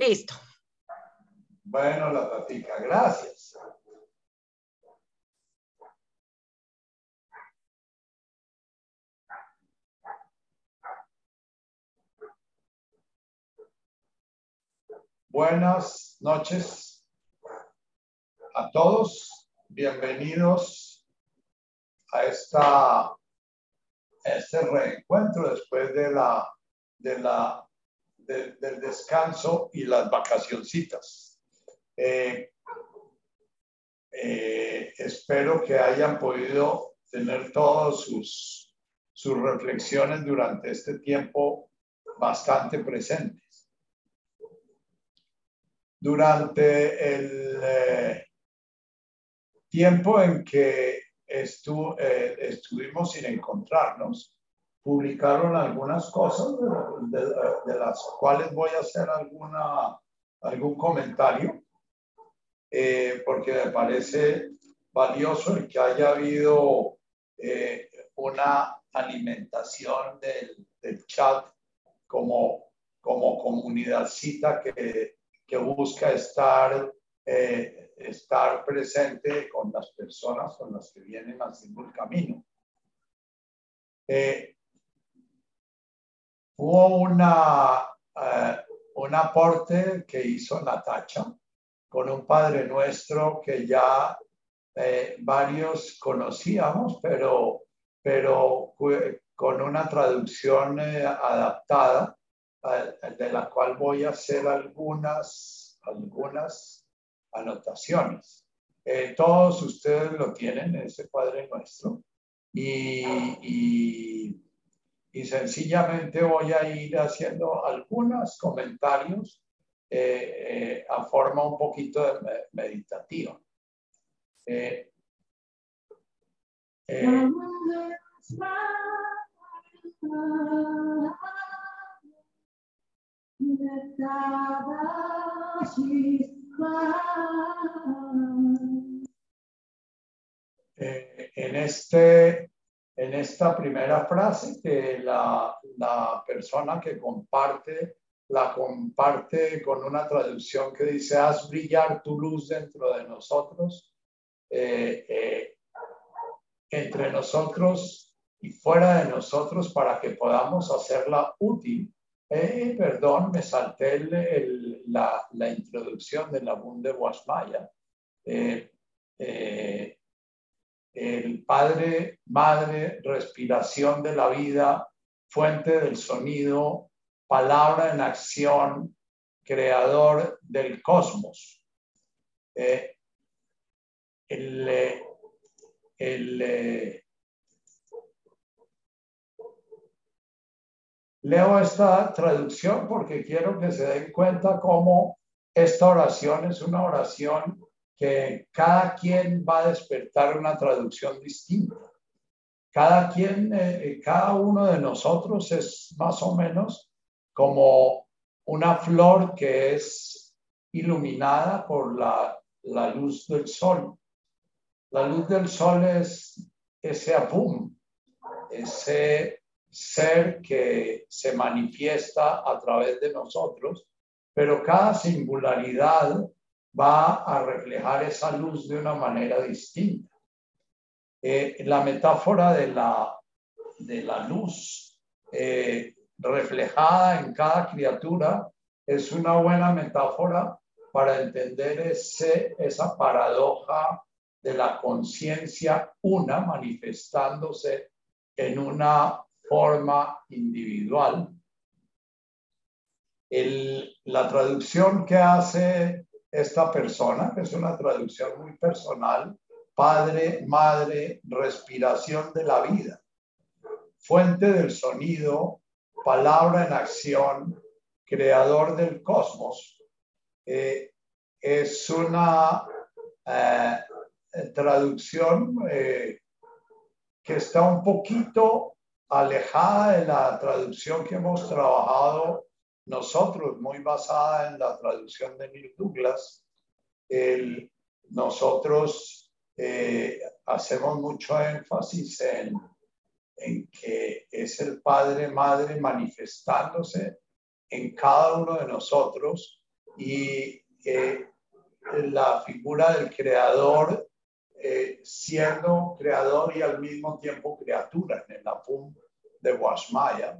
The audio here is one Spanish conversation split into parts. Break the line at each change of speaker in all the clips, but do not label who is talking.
Listo.
Bueno, la tatica, gracias. Buenas noches a todos. Bienvenidos a esta, este reencuentro después de la, de la, del descanso y las vacacioncitas. Eh, eh, espero que hayan podido tener todas sus, sus reflexiones durante este tiempo bastante presentes durante el eh, tiempo en que estu estuvimos sin encontrarnos, publicaron algunas cosas de, las cuales voy a hacer alguna, algún comentario, eh, porque me parece valioso el que haya habido una alimentación del, chat como, como comunidadcita que que busca estar, eh, estar presente con las personas con las que vienen haciendo el camino. Eh, hubo una, eh, un aporte que hizo Natacha con un Padre Nuestro que ya varios conocíamos, pero, pero con una traducción adaptada de la cual voy a hacer algunas, algunas anotaciones. Eh, todos ustedes lo tienen en ese Padre Nuestro y, y, sencillamente voy a ir haciendo algunos comentarios eh, eh, a forma un poquito de meditativa. Eh, en, este, en esta primera frase que la, la, persona que comparte la comparte con una traducción que dice, haz brillar tu luz dentro de nosotros, eh, eh, entre nosotros y fuera de nosotros para que podamos hacerla útil eh, perdón, me salté la, introducción de la Bunde Guasmaya. Eh, eh, el Padre, Madre, respiración de la vida, fuente del sonido, palabra en acción, creador del cosmos. el, el Leo esta traducción porque quiero que se den cuenta cómo esta oración es una oración que cada quien va a despertar una traducción distinta. Cada quien, eh, cada uno de nosotros es más o menos como una flor que es iluminada por la, la luz del sol. La luz del sol es ese apum, ese ser que se manifiesta a través de nosotros, pero cada singularidad va a reflejar esa luz de una manera distinta. Eh, la metáfora de la, de la luz eh, reflejada en cada criatura es una buena metáfora para entender ese, esa paradoja de la conciencia una manifestándose en una forma individual. la traducción que hace esta persona, que es una traducción muy personal, padre, madre, respiración de la vida, fuente del sonido, palabra en acción, creador del cosmos, eh, es una eh, traducción eh, que está un poquito alejada de la traducción que hemos trabajado nosotros, muy basada en la traducción de Neil Douglas. nosotros eh, hacemos mucho énfasis en, en que es el Padre, Madre manifestándose en cada uno de nosotros y la figura del creador eh, siendo creador y al mismo tiempo criatura en el Apum de Guasmaya.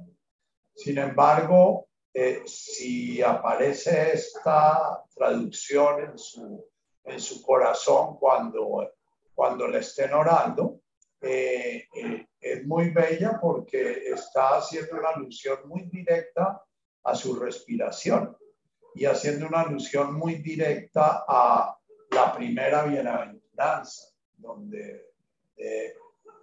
Sin embargo, eh, si aparece esta traducción en su, en su corazón cuando, cuando le estén orando, eh, es muy bella porque está haciendo una alusión muy directa a su respiración y haciendo una alusión muy directa a la primera bienaventuranza donde eh,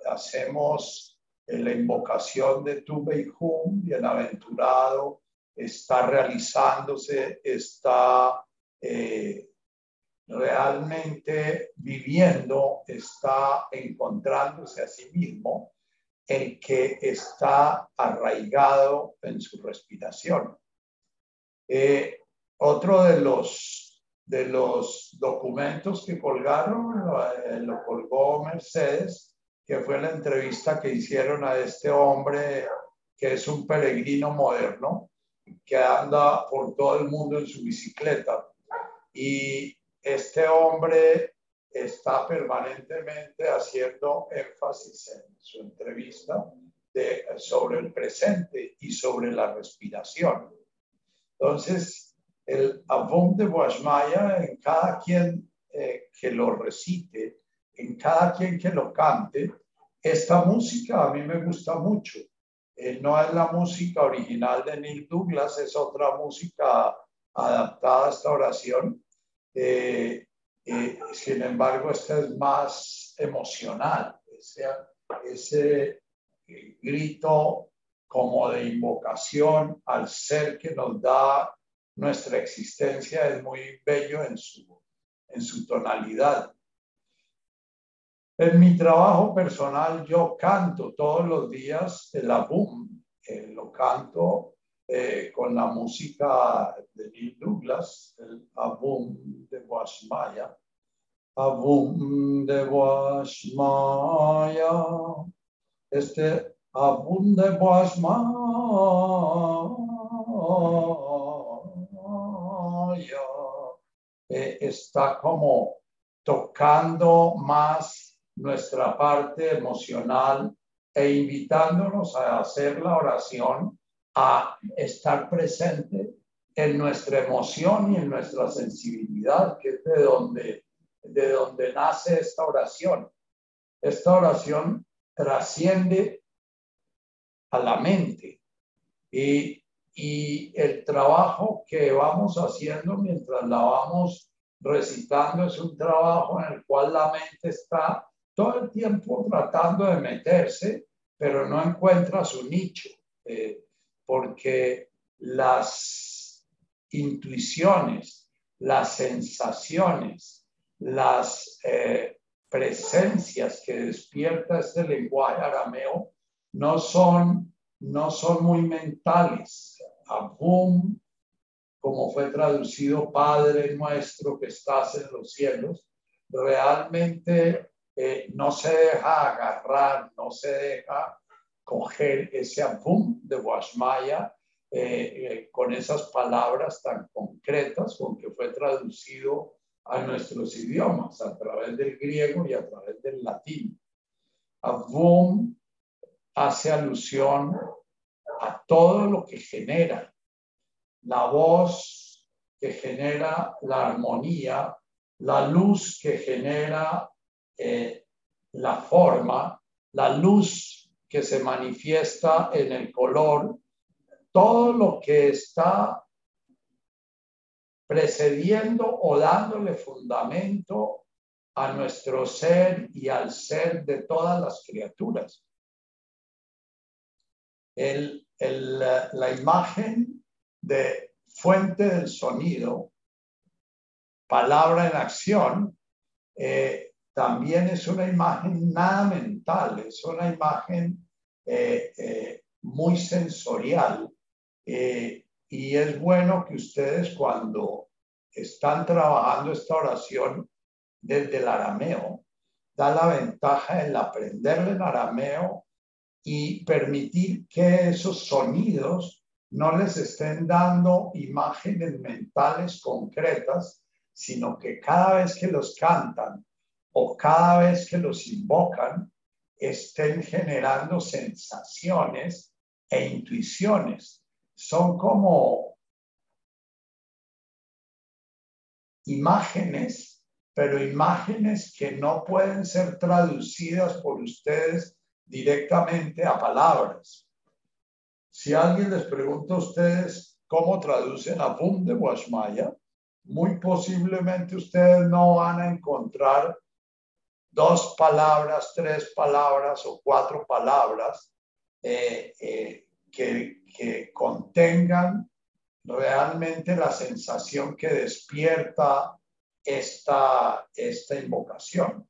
hacemos la invocación de tu Beijum, bienaventurado, está realizándose, está eh, realmente viviendo, está encontrándose a sí mismo, el que está arraigado en su respiración. Eh, otro de los de los documentos que colgaron, eh, lo, colgó Mercedes, que fue la entrevista que hicieron a este hombre que es un peregrino moderno, que anda por todo el mundo en su bicicleta. Y este hombre está permanentemente haciendo énfasis en su entrevista sobre el presente y sobre la respiración. Entonces, el Avon de Guasmaya en cada quien eh, que lo recite, en cada quien que lo cante. Esta música a mí me gusta mucho. Eh, no es la música original de Neil Douglas, es otra música adaptada a esta oración. Eh, sin embargo, esta es más emocional, ese, grito como de invocación al ser que nos da nuestra existencia es muy bello en su tonalidad. En mi trabajo personal yo canto todos los días el abum, eh, lo canto eh, con la música de Douglas, el abum de Guasmaya. Abum de Guasmaya. Este abum de Guasmaya eh, está como tocando más nuestra parte emocional e invitándonos a hacer la oración, a estar presente en nuestra emoción y en nuestra sensibilidad, que es de donde, de donde nace esta oración. Esta oración trasciende a la mente y y el trabajo que vamos haciendo mientras la vamos recitando es un trabajo en el cual la mente está todo el tiempo tratando de meterse, pero no encuentra su nicho, eh, porque las intuiciones, las sensaciones, las eh, presencias que despierta este lenguaje arameo no son, no son muy mentales, Abum, como fue traducido Padre nuestro que estás en los cielos, realmente no se deja agarrar, no se deja coger ese Abum de Guasmaya eh, eh, con esas palabras tan concretas con que fue traducido a nuestros idiomas, a través del griego y a través del latín. Abum hace alusión a todo lo que genera. La voz que genera la armonía, la luz que genera la forma, la luz que se manifiesta en el color, todo lo que está precediendo o dándole fundamento a nuestro ser y al ser de todas las criaturas. El, la imagen de fuente del sonido, palabra en acción, eh, también es una imagen nada mental, es una imagen eh, eh, muy sensorial. y es bueno que ustedes cuando están trabajando esta oración desde el arameo, da la ventaja en aprenderle el arameo y permitir que esos sonidos no les estén dando imágenes mentales concretas, sino que cada vez que los cantan o cada vez que los invocan, estén generando sensaciones e intuiciones. Son como imágenes, pero imágenes que no pueden ser traducidas por ustedes directamente a palabras. Si alguien les pregunta a ustedes cómo traducen a Bum de Washmaya, muy posiblemente ustedes no van a encontrar dos palabras, tres palabras o cuatro palabras eh, eh, que, contengan realmente la sensación que despierta esta, esta invocación.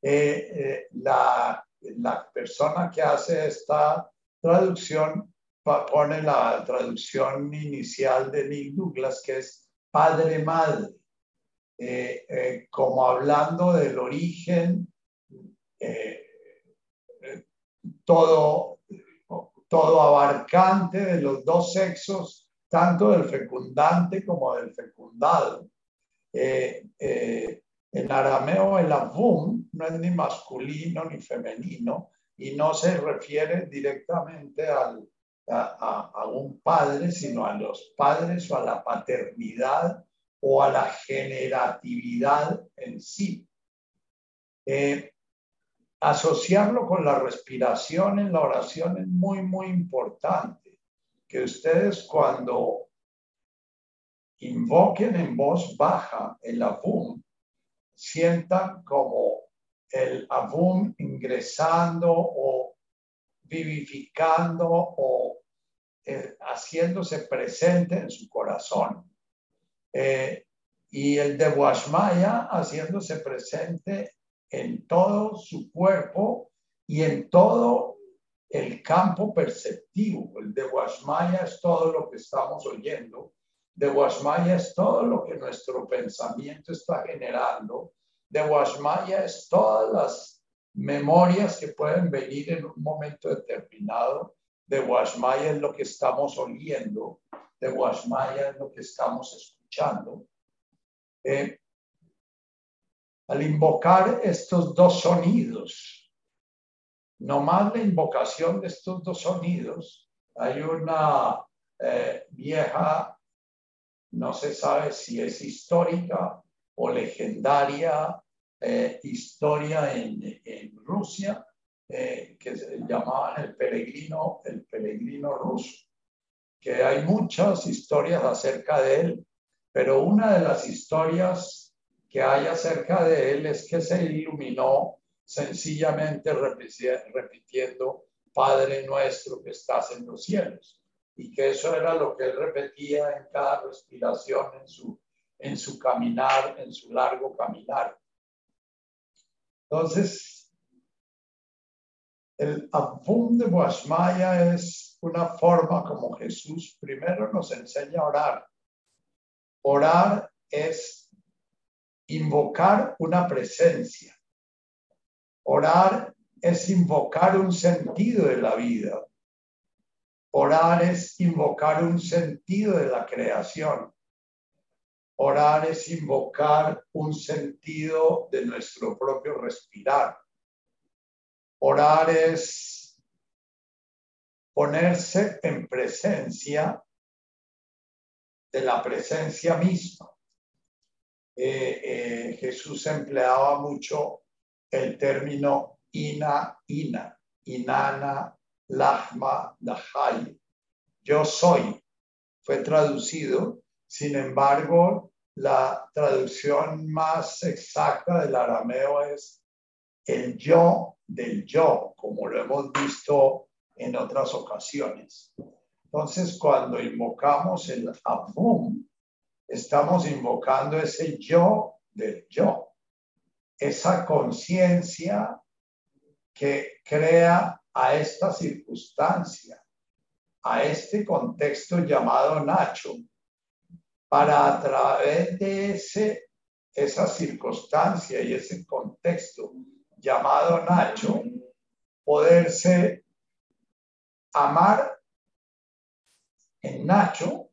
Eh, la, la, persona que hace esta traducción pone la traducción inicial de Neil Douglas, que es padre-madre, eh, eh, como hablando del origen, todo, todo abarcante de los dos sexos tanto del fecundante como del fecundado. Eh, eh, en arameo el avum no es ni masculino ni femenino y no se refiere directamente al, a, un padre, sino a los padres o a la paternidad o a la generatividad en sí. Eh, asociarlo con la respiración en la oración es muy, muy importante que ustedes cuando invoquen en voz baja el abum, sientan como el abum ingresando o vivificando o eh, haciéndose presente en su corazón. Eh, y el de Washmaya haciéndose presente en todo su cuerpo y en todo el campo perceptivo. El de Washmaya es todo lo que estamos oyendo. De Washmaya es todo lo que nuestro pensamiento está generando. De Washmaya es todas las memorias que pueden venir en un momento determinado. De Washmaya es lo que estamos oyendo. De Washmaya es lo que estamos escuchando. Eh, al invocar estos dos sonidos, nomás la invocación de estos dos sonidos, hay una eh, vieja, no se sabe si es histórica o legendaria eh, historia en, Rusia, que se llamaban el peregrino, el peregrino ruso, que hay muchas historias acerca de él, pero una de las historias que hay acerca de él es que se iluminó sencillamente repitiendo, Padre nuestro que estás en los cielos. Y que eso era lo que él repetía en cada respiración, en su, en su caminar, en su largo caminar. Entonces, el Abum de Boasmaya es una forma como Jesús primero nos enseña a orar. Orar es invocar una presencia. Orar es invocar un sentido de la vida. Orar es invocar un sentido de la creación. Orar es invocar un sentido de nuestro propio respirar. Orar es ponerse en presencia de la presencia misma. Eh, eh, Jesús empleaba mucho el término ina, ina, inana, lahma, lahai. Yo soy fue traducido, sin embargo, la traducción más exacta del arameo es el yo del yo, como lo hemos visto en otras ocasiones. Entonces, cuando invocamos el abum, estamos invocando ese yo del yo. Esa conciencia que crea a esta circunstancia, a este contexto llamado Nacho, para a través de ese, esa circunstancia y ese contexto llamado Nacho, poderse amar en Nacho,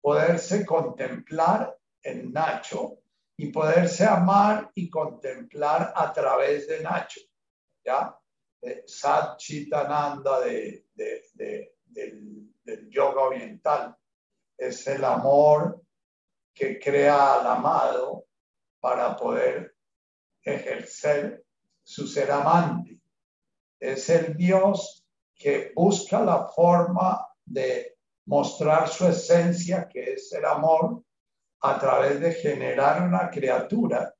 poderse contemplar en Nacho y poderse amar y contemplar a través de Nacho, ¿ya? Sat Chitananda de, del yoga oriental. Es el amor que crea al amado para poder ejercer su ser amante. Es el Dios que busca la forma de mostrar su esencia, que es el amor, a través de generar una criatura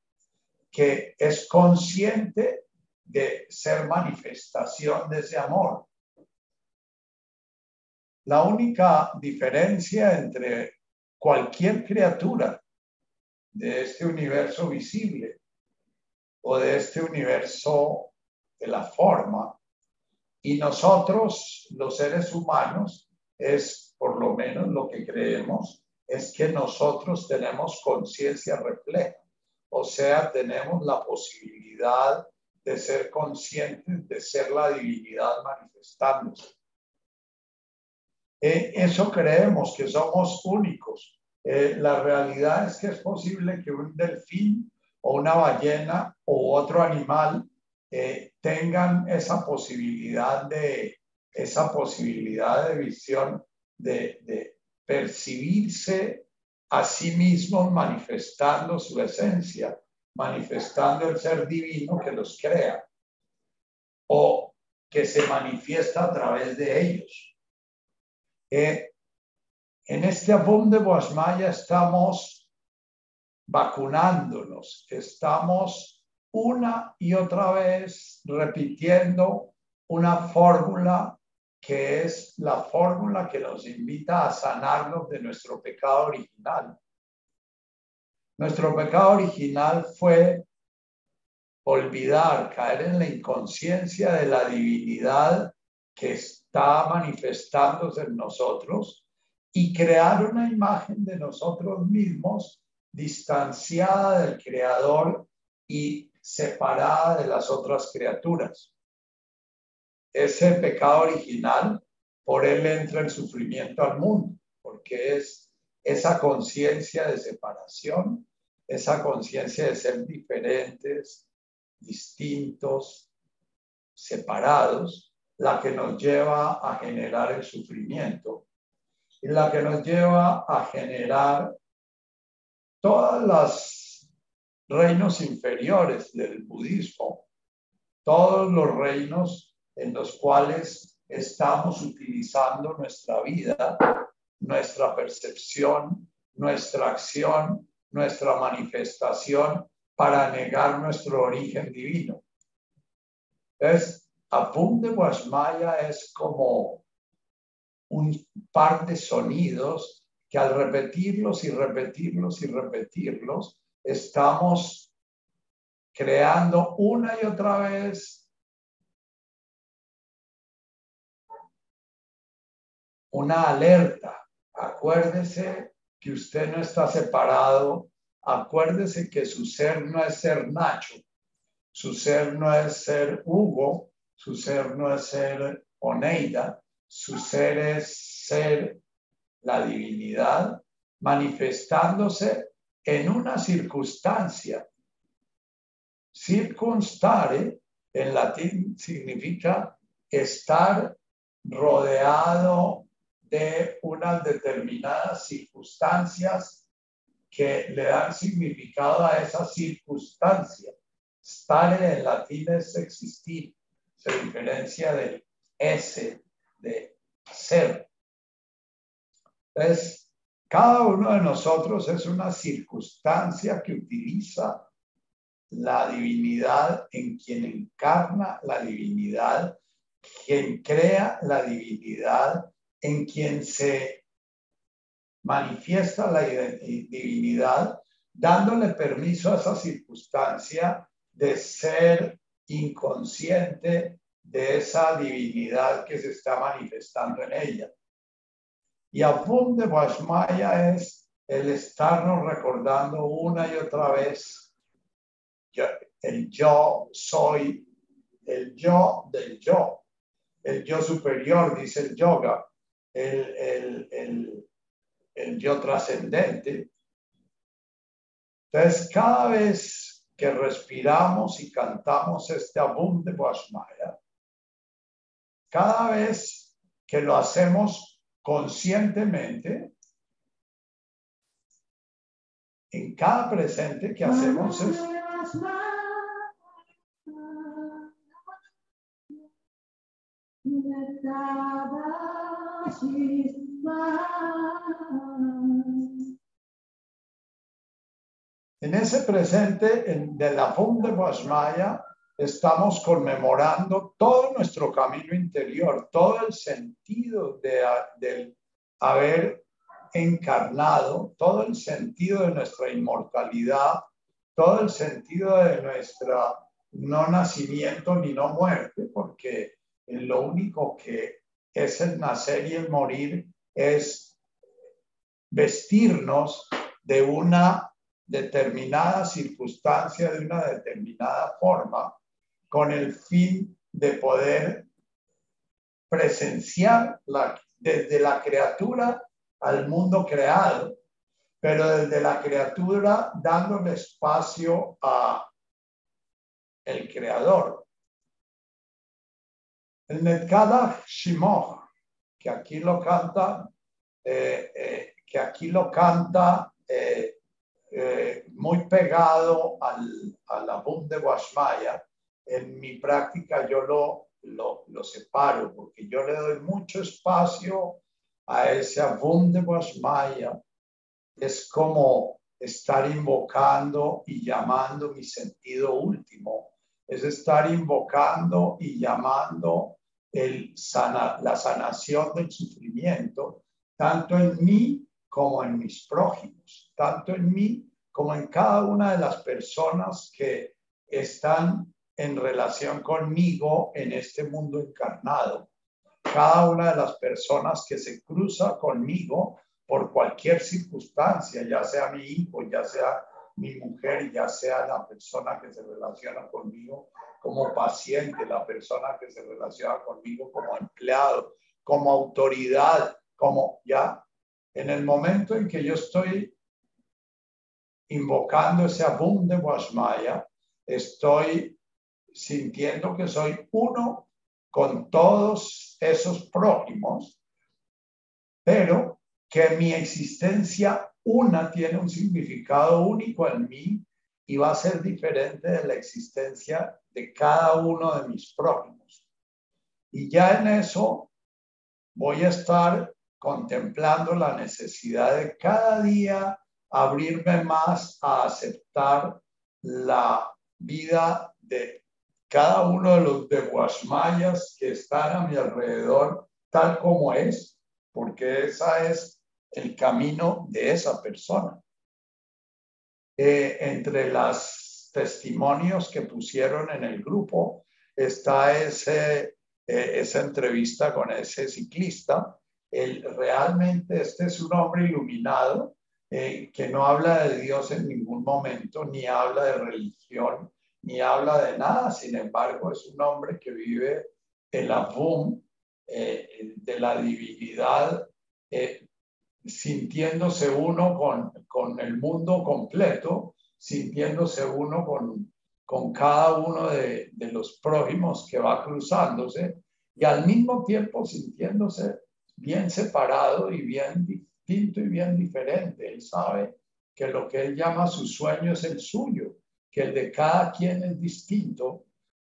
que es consciente de ser manifestación de ese amor. La única diferencia entre cualquier criatura de este universo visible o de este universo de la forma y nosotros, los seres humanos, es por lo menos lo que creemos, es que nosotros tenemos conciencia refleja, o sea, tenemos la posibilidad de ser conscientes de ser la divinidad manifestándose. Eh, eso creemos que somos únicos. Eh, la realidad es que es posible que un delfín o una ballena o otro animal eh, tengan esa posibilidad de esa posibilidad de visión de, percibirse a sí mismos manifestando su esencia, manifestando el ser divino que los crea o que se manifiesta a través de ellos. Eh, en este de Boasmaya estamos vacunándonos, estamos una y otra vez repitiendo una fórmula que es la fórmula que nos invita a sanarnos de nuestro pecado original. Nuestro pecado original fue olvidar, caer en la inconsciencia de la divinidad que está manifestándose en nosotros y crear una imagen de nosotros mismos distanciada del Creador y separada de las otras criaturas. Ese pecado original, por él entra el sufrimiento al mundo, porque es esa conciencia de separación, esa conciencia de ser diferentes, distintos, separados, la que nos lleva a generar el sufrimiento y la que nos lleva a generar todas las reinos inferiores del budismo, todos los reinos en los cuales estamos utilizando nuestra vida, nuestra percepción, nuestra acción, nuestra manifestación para negar nuestro origen divino. Entonces, Apum de Guasmaya es como un par de sonidos que al repetirlos y repetirlos y repetirlos, estamos creando una y otra vez una alerta. Acuérdese que usted no está separado. Acuérdese que su ser no es ser Nacho. Su ser no es ser Hugo su ser no es ser Oneida, su ser es ser la divinidad manifestándose en una circunstancia. Circunstare en latín significa estar rodeado de unas determinadas circunstancias que le dan significado a esa circunstancia. Stare en latín es existir se diferencia del S, de ser. Entonces, cada uno de nosotros es una circunstancia que utiliza la divinidad en quien encarna la divinidad, quien crea la divinidad, en quien se manifiesta la divinidad, dándole permiso a esa circunstancia de ser inconsciente de esa divinidad que se está manifestando en ella. Y Abum de Vashmaya es el estarnos recordando una y otra vez el yo soy, el yo del yo, el yo superior, dice el yoga, el, el, el yo trascendente. Entonces, cada vez que respiramos y cantamos este abum de Boashmaya, cada vez que lo hacemos conscientemente, en cada presente que hacemos es En ese presente en, de la Fum de estamos conmemorando todo nuestro camino interior, todo el sentido de, del haber encarnado, todo el sentido de nuestra inmortalidad, todo el sentido de nuestra no nacimiento ni no muerte, porque lo único que es el nacer y el morir es vestirnos de una determinada circunstancia, de una determinada forma, con el fin de poder presenciar desde la criatura al mundo creado, pero desde la criatura dándole espacio a el creador. El Netkadach Shimoch, que aquí lo canta, eh, eh, que aquí lo canta eh, muy pegado al, al Abum de Guashmaya, en mi práctica yo lo, lo, lo, separo porque yo le doy mucho espacio a ese Abum de Guashmaya. Es como estar invocando y llamando mi sentido último. Es estar invocando y llamando la sanación del sufrimiento, tanto en mí como en mis prójimos, tanto en mí como en cada una de las personas que están en relación conmigo en este mundo encarnado. Cada una de las personas que se cruza conmigo por cualquier circunstancia, ya sea mi hijo, ya sea mi mujer, ya sea la persona que se relaciona conmigo como paciente, la persona que se relaciona conmigo como empleado, como autoridad, como ya. En el momento en que yo estoy invocando ese abum de Guasmaya, estoy sintiendo que soy uno con todos esos prójimos, pero que mi existencia una tiene un significado único en mí y va a ser diferente de la existencia de cada uno de mis prójimos. Y ya en eso voy a estar contemplando la necesidad de cada día abrirme más a aceptar la vida de cada uno de los de Guasmayas que están a mi alrededor tal como es, porque esa es el camino de esa persona. Eh, entre los testimonios que pusieron en el grupo está ese, eh, esa entrevista con ese ciclista. El, realmente este es un hombre iluminado eh, que no habla de Dios en ningún momento, ni habla de religión, ni habla de nada. Sin embargo, es un hombre que vive el boom de la divinidad sintiéndose uno con, con el mundo completo, sintiéndose uno con, con cada uno de, de, los prójimos que va cruzándose y al mismo tiempo sintiéndose bien separado y bien distinto y bien diferente. Él sabe que lo que él llama su sueño es el suyo, que el de cada quien es distinto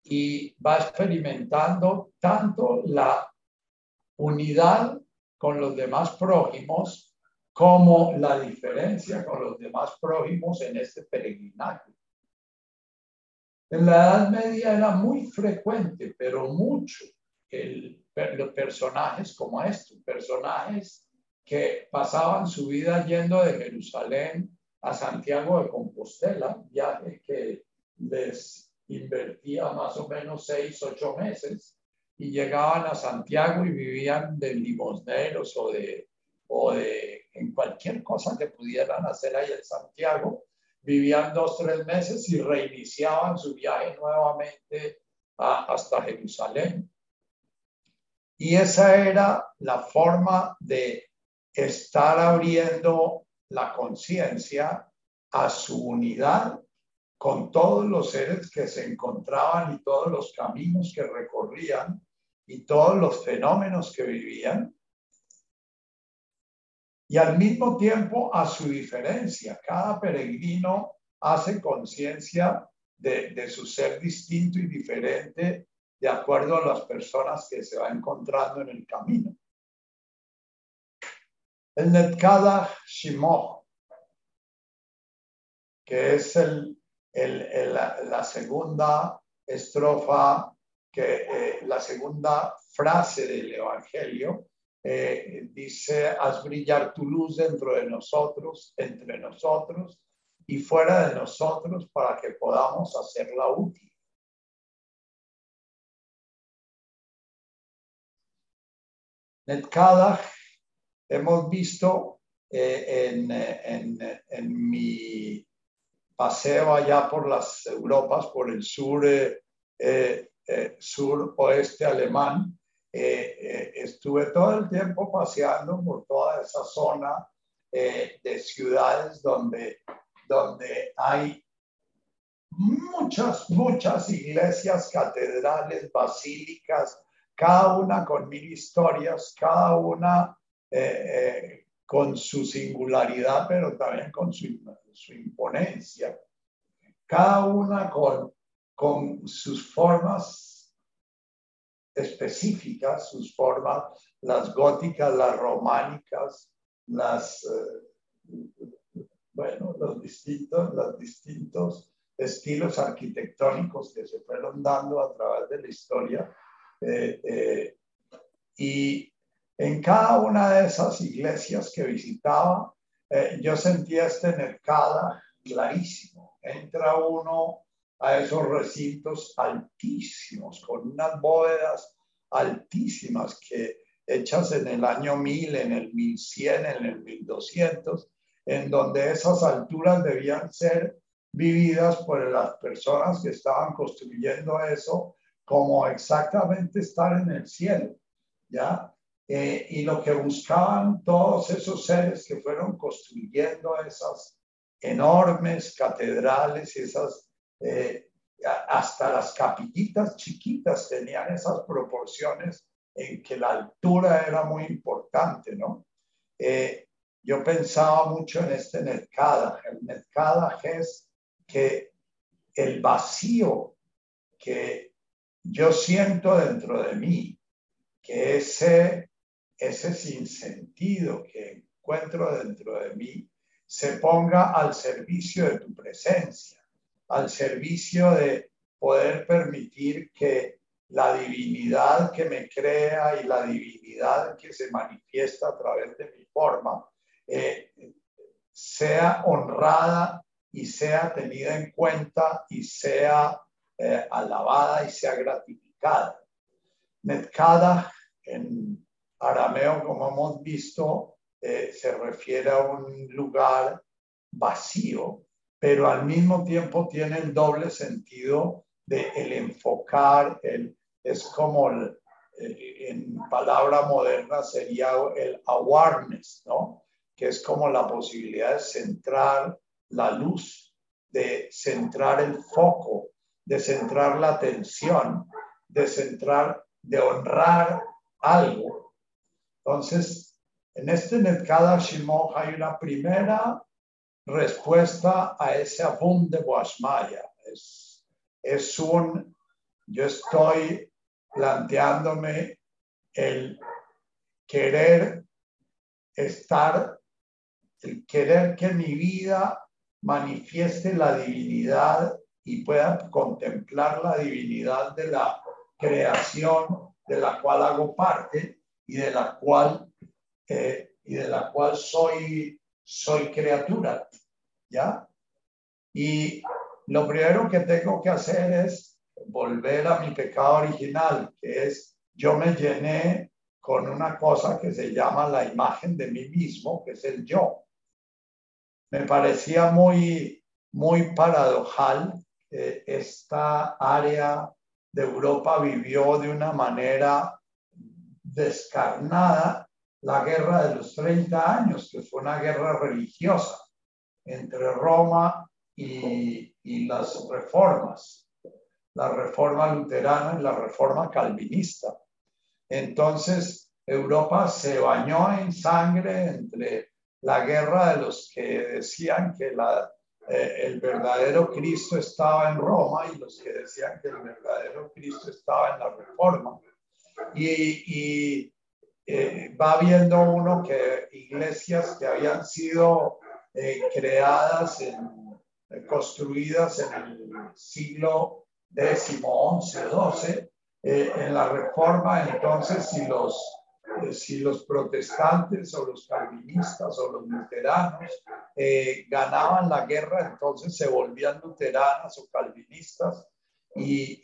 y va experimentando tanto la unidad con los demás prójimos como la diferencia con los demás prójimos en este peregrinaje. En la Edad Media era muy frecuente, pero mucho, el, los personajes como estos, personajes que pasaban su vida yendo de Jerusalén a Santiago de Compostela, viaje que les invertía más o menos seis, ocho meses, y llegaban a Santiago y vivían de limosneros o de, o de en cualquier cosa que pudieran hacer ahí en Santiago. Vivían dos, tres meses y reiniciaban su viaje nuevamente hasta Jerusalén. Y esa era la forma de estar abriendo la conciencia a su unidad con todos los seres que se encontraban y todos los caminos que recorrían y todos los fenómenos que vivían. Y al mismo tiempo a su diferencia. Cada peregrino hace conciencia de, de, su ser distinto y diferente de acuerdo a las personas que se va encontrando en el camino. El Netkada Shimoh, que es el, el, la segunda estrofa, que, eh, la segunda frase del Evangelio, eh, dice, haz brillar tu luz dentro de nosotros, entre nosotros y fuera de nosotros para que podamos hacerla útil. Netkadach hemos visto eh, en, mi paseo allá por las Europas, por el sur, eh, sur oeste alemán, estuve todo el tiempo paseando por toda esa zona de ciudades donde, donde hay muchas, muchas iglesias, catedrales, basílicas, cada una con mil historias, cada una eh, eh, con su singularidad, pero también con su, imponencia, cada una con, con sus formas específicas, sus formas, las góticas, las románicas, las, eh, bueno, los distintos, los distintos estilos arquitectónicos que se fueron dando a través de la historia eh, eh, y en cada una de esas iglesias que visitaba, eh, yo sentía este mercado clarísimo. Entra uno a esos recintos altísimos, con unas bóvedas altísimas que hechas en el año 1000, en el 1100, en el 1200, en donde esas alturas debían ser vividas por las personas que estaban construyendo eso como exactamente estar en el cielo, ¿ya? Eh, y lo que buscaban todos esos seres que fueron construyendo esas enormes catedrales, esas, eh, hasta las capillitas chiquitas tenían esas proporciones en que la altura era muy importante, ¿no? Eh, yo pensaba mucho en este Netkada. El Netkada es que el vacío que yo siento dentro de mí que ese, ese sinsentido que encuentro dentro de mí se ponga al servicio de tu presencia, al servicio de poder permitir que la divinidad que me crea y la divinidad que se manifiesta a través de mi forma eh, sea honrada y sea tenida en cuenta y sea eh, alabada y sea gratificada. Netkada en arameo, como hemos visto, eh, se refiere a un lugar vacío, pero al mismo tiempo tiene el doble sentido de el enfocar, el, es como en palabra moderna sería el awareness, ¿no? Que es como la posibilidad de centrar la luz, de centrar el foco de centrar la atención, de centrar, de honrar algo. Entonces, en este Netkada Shimoh hay una primera respuesta a ese abund de Guasmaya. Es, es un, yo estoy planteándome el querer estar, el querer que mi vida manifieste la divinidad y pueda contemplar la divinidad de la creación de la cual hago parte y de la cual, eh, y de la cual soy, soy criatura. ¿Ya? Y lo primero que tengo que hacer es volver a mi pecado original, que es yo me llené con una cosa que se llama la imagen de mí mismo, que es el yo. Me parecía muy, muy paradojal esta área de Europa vivió de una manera descarnada la guerra de los 30 años, que fue una guerra religiosa entre Roma y, las reformas, la reforma luterana y la reforma calvinista. Entonces, Europa se bañó en sangre entre la guerra de los que decían que eh, el verdadero Cristo estaba en Roma y los que decían que el verdadero Cristo estaba en la reforma. Y, eh, va viendo uno que iglesias que habían sido eh, creadas, en, construidas en el siglo X, XI, XII, en la reforma, entonces si los eh, si los protestantes o los calvinistas o los luteranos eh, ganaban la guerra, entonces se volvían luteranas o calvinistas y,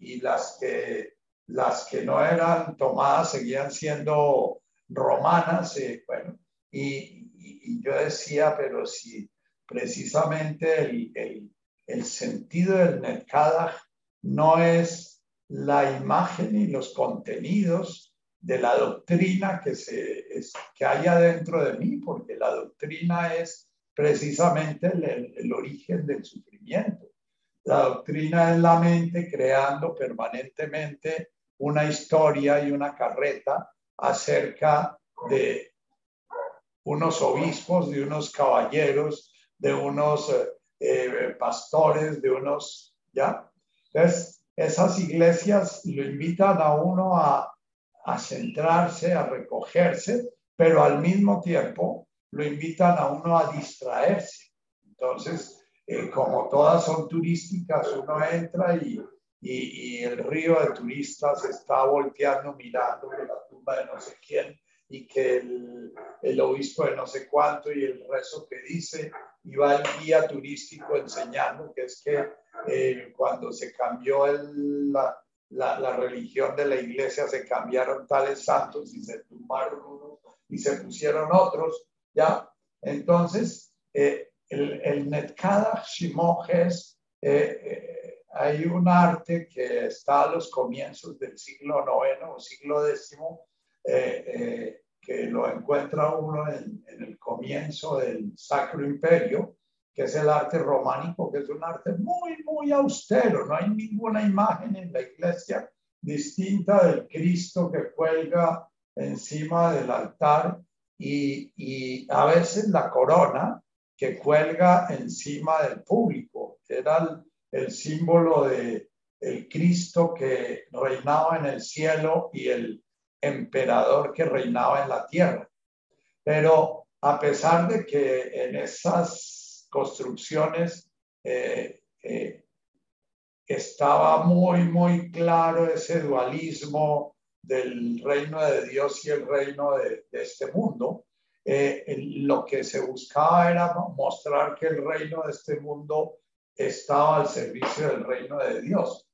y, las, que, las que no eran tomadas seguían siendo romanas. Eh, bueno, y, y, yo decía, pero si precisamente el, el, el sentido del Netkadach no es la imagen y los contenidos, de la doctrina que, se, que haya dentro de mí, porque la doctrina es precisamente el, el, origen del sufrimiento. La doctrina es la mente creando permanentemente una historia y una carreta acerca de unos obispos, de unos caballeros, de unos eh, eh, pastores, de unos, ¿ya? Entonces, esas iglesias lo invitan a uno a, a centrarse, a recogerse, pero al mismo tiempo lo invitan a uno a distraerse. Entonces, eh, como todas son turísticas, uno entra y, y, el río de turistas está volteando, mirando la tumba de no sé quién y que el, el, obispo de no sé cuánto y el rezo que dice, y va el guía turístico enseñando que es que eh, cuando se cambió el, la, la, religión de la iglesia se cambiaron tales santos y se tumbaron unos y se pusieron otros, ¿ya? Entonces, eh, el, el Netkada Shimojes, eh, eh, hay un arte que está a los comienzos del siglo IX o siglo X, que lo encuentra uno en, el comienzo del Sacro Imperio, que es el arte románico, que es un arte muy, muy austero. No hay ninguna imagen en la iglesia distinta del Cristo que cuelga encima del altar y, a veces la corona que cuelga encima del público, era el, símbolo de el Cristo que reinaba en el cielo y el emperador que reinaba en la tierra. Pero a pesar de que en esas construcciones eh, eh, estaba muy, muy claro ese dualismo del reino de Dios y el reino de, este mundo. Eh, lo que se buscaba era mostrar que el reino de este mundo estaba al servicio del reino de Dios,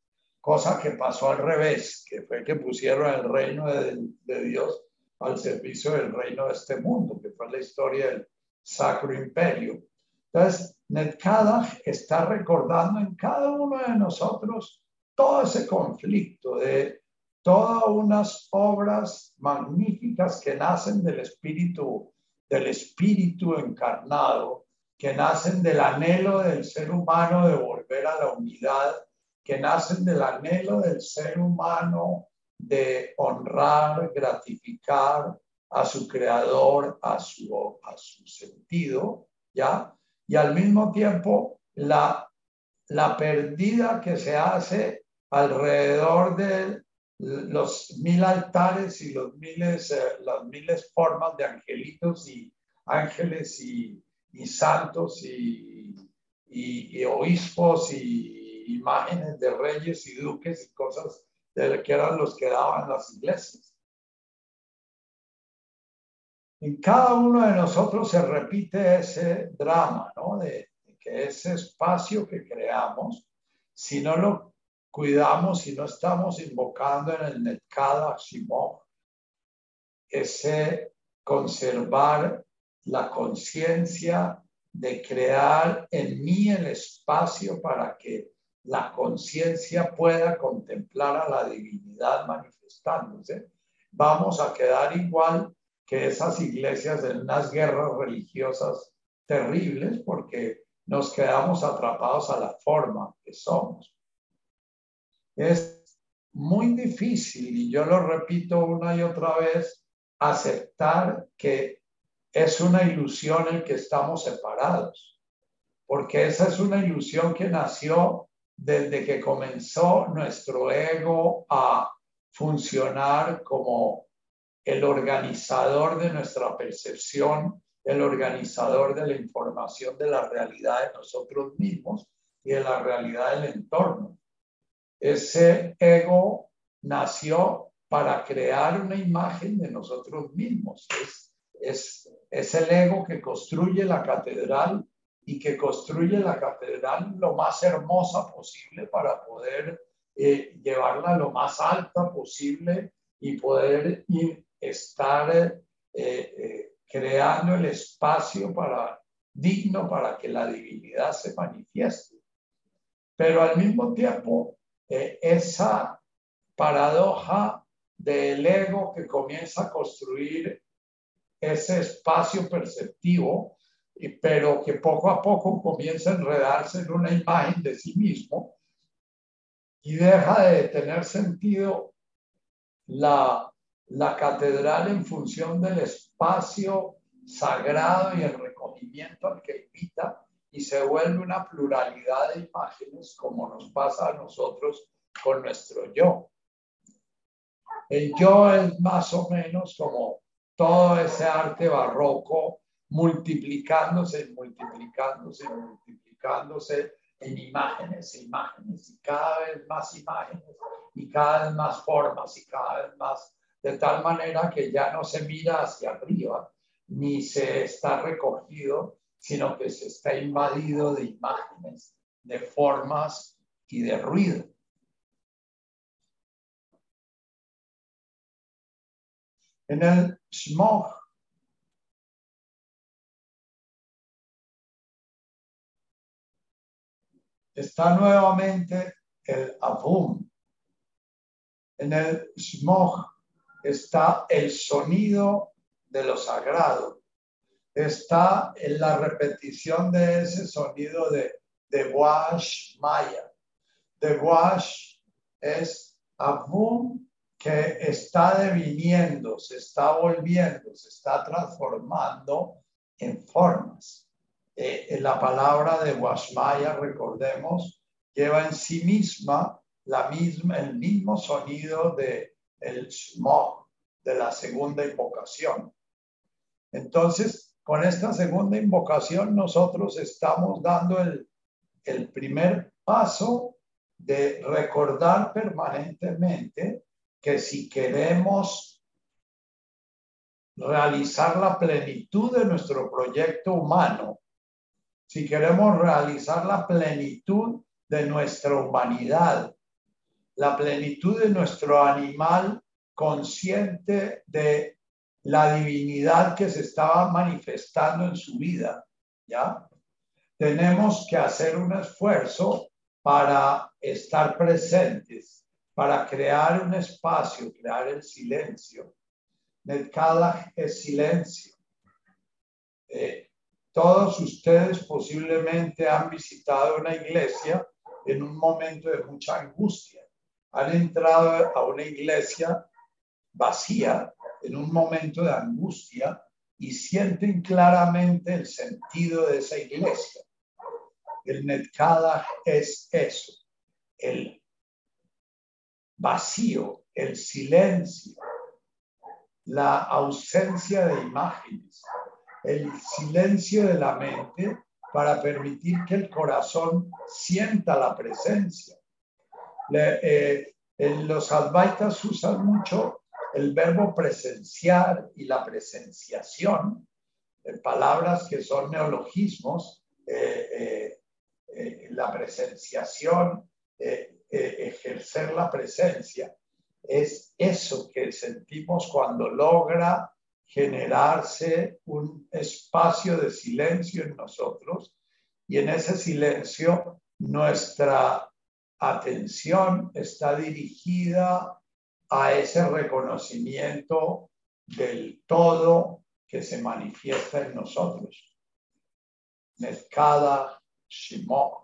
cosa que pasó al revés, que fue que pusieron el reino de, Dios al servicio del reino de este mundo, que fue la historia del Sacro Imperio. Entonces, Netkadach está recordando en cada uno de nosotros todo ese conflicto de todas unas obras magníficas que nacen del espíritu, del espíritu encarnado, que nacen del anhelo del ser humano de volver a la unidad, que nacen del anhelo del ser humano de honrar, gratificar a su creador, a su, a su sentido, ¿ya? y al mismo tiempo la, la pérdida que se hace alrededor de los mil altares y los miles, eh, las miles formas de angelitos y ángeles y, y santos y, y, obispos y imágenes de reyes y duques y cosas de que eran los que daban las iglesias. En cada uno de nosotros se repite ese drama, ¿no? De, que ese espacio que creamos, si no lo cuidamos, si no estamos invocando en el Netkada Shimon, ese conservar la conciencia de crear en mí el espacio para que la conciencia pueda contemplar a la divinidad manifestándose vamos a quedar igual que esas iglesias en unas guerras religiosas terribles porque nos quedamos atrapados a la forma que somos. Es muy difícil, y yo lo repito una y otra vez, aceptar que es una ilusión el que estamos separados, porque esa es una ilusión que nació desde que comenzó nuestro ego a funcionar como el organizador de nuestra percepción, el organizador de la información de la realidad de nosotros mismos y de la realidad del entorno. Ese ego nació para crear una imagen de nosotros mismos. Es, es, el ego que construye la catedral y que construye la catedral lo más hermosa posible para poder eh, llevarla lo más alta posible y poder estar eh, eh, creando el espacio para, digno para que la divinidad se manifieste. Pero al mismo tiempo, esa paradoja del ego que comienza a construir ese espacio perceptivo, pero que poco a poco comienza a enredarse en una imagen de sí mismo y deja de tener sentido la, la catedral en función del espacio sagrado y el recogimiento al que invita y se vuelve una pluralidad de imágenes como nos pasa a nosotros con nuestro yo. El yo es más o menos como todo ese arte barroco multiplicándose, multiplicándose, multiplicándose en imágenes, imágenes y cada vez más imágenes y cada vez más formas y cada vez más, de tal manera que ya no se mira hacia arriba ni se está recogido, sino que se está invadido de imágenes, de formas y de ruido. En el smog está nuevamente el avum. En el smog está el sonido de lo sagrado. Está en la repetición de ese sonido de, de wash maya. De wash es avum que está deviniendo, se está volviendo, se está transformando en formas. Eh, la palabra de Washmaya, recordemos, lleva en sí misma, la misma el mismo sonido de el smog, de la segunda invocación. Entonces, con esta segunda invocación, nosotros estamos dando el, el primer paso de recordar permanentemente que si queremos realizar la plenitud de nuestro proyecto humano, si queremos realizar la plenitud de nuestra humanidad, la plenitud de nuestro animal consciente de la divinidad que se estaba manifestando en su vida, ¿ya? Tenemos que hacer un esfuerzo para estar presentes para crear un espacio, crear el silencio. Netkala es silencio. Eh, todos ustedes posiblemente han visitado una iglesia en un momento de mucha angustia. Han entrado a una iglesia vacía en un momento de angustia y sienten claramente el sentido de esa iglesia. El Netkala es eso, el vacío, el silencio, la ausencia de imágenes, el silencio de la mente para permitir que el corazón sienta la presencia. Eh, los advaitas usan mucho el verbo presenciar y la presenciación, palabras que son neologismos, eh, eh, la presenciación ejercer la presencia. Es eso que sentimos cuando logra generarse un espacio de silencio en nosotros y en ese silencio nuestra atención está dirigida a ese reconocimiento del todo que se manifiesta en nosotros. Neskada Shimo.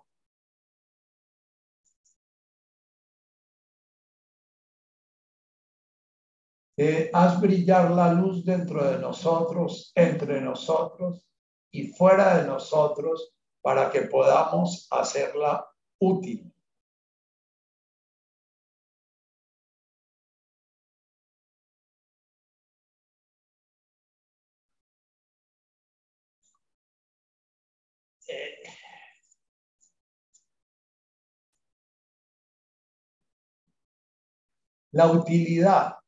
Eh, haz brillar la luz dentro de nosotros, entre nosotros y fuera de nosotros para que podamos hacerla útil. La utilidad.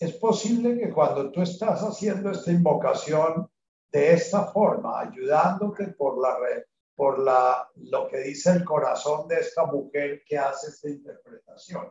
Es posible que cuando tú estás haciendo esta invocación de esta forma, ayudándote por la por la, lo que dice el corazón de esta mujer que hace esta interpretación.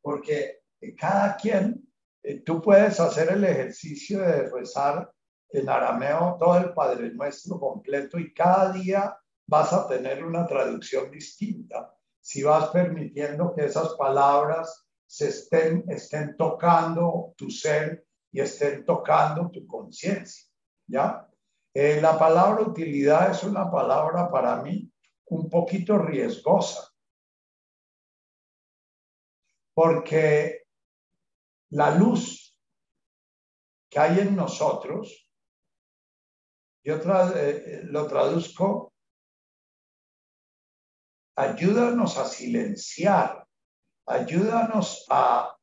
Porque cada quien, eh, tú puedes hacer el ejercicio de rezar en arameo todo el Padre Nuestro completo y cada día vas a tener una traducción distinta. Si vas permitiendo que esas palabras se estén, estén tocando tu ser y estén tocando tu conciencia, ¿ya? Eh, la palabra utilidad es una palabra para mí un poquito riesgosa, porque la luz que hay en nosotros yo eh, lo traduzco, ayúdanos a silenciar, ayúdanos a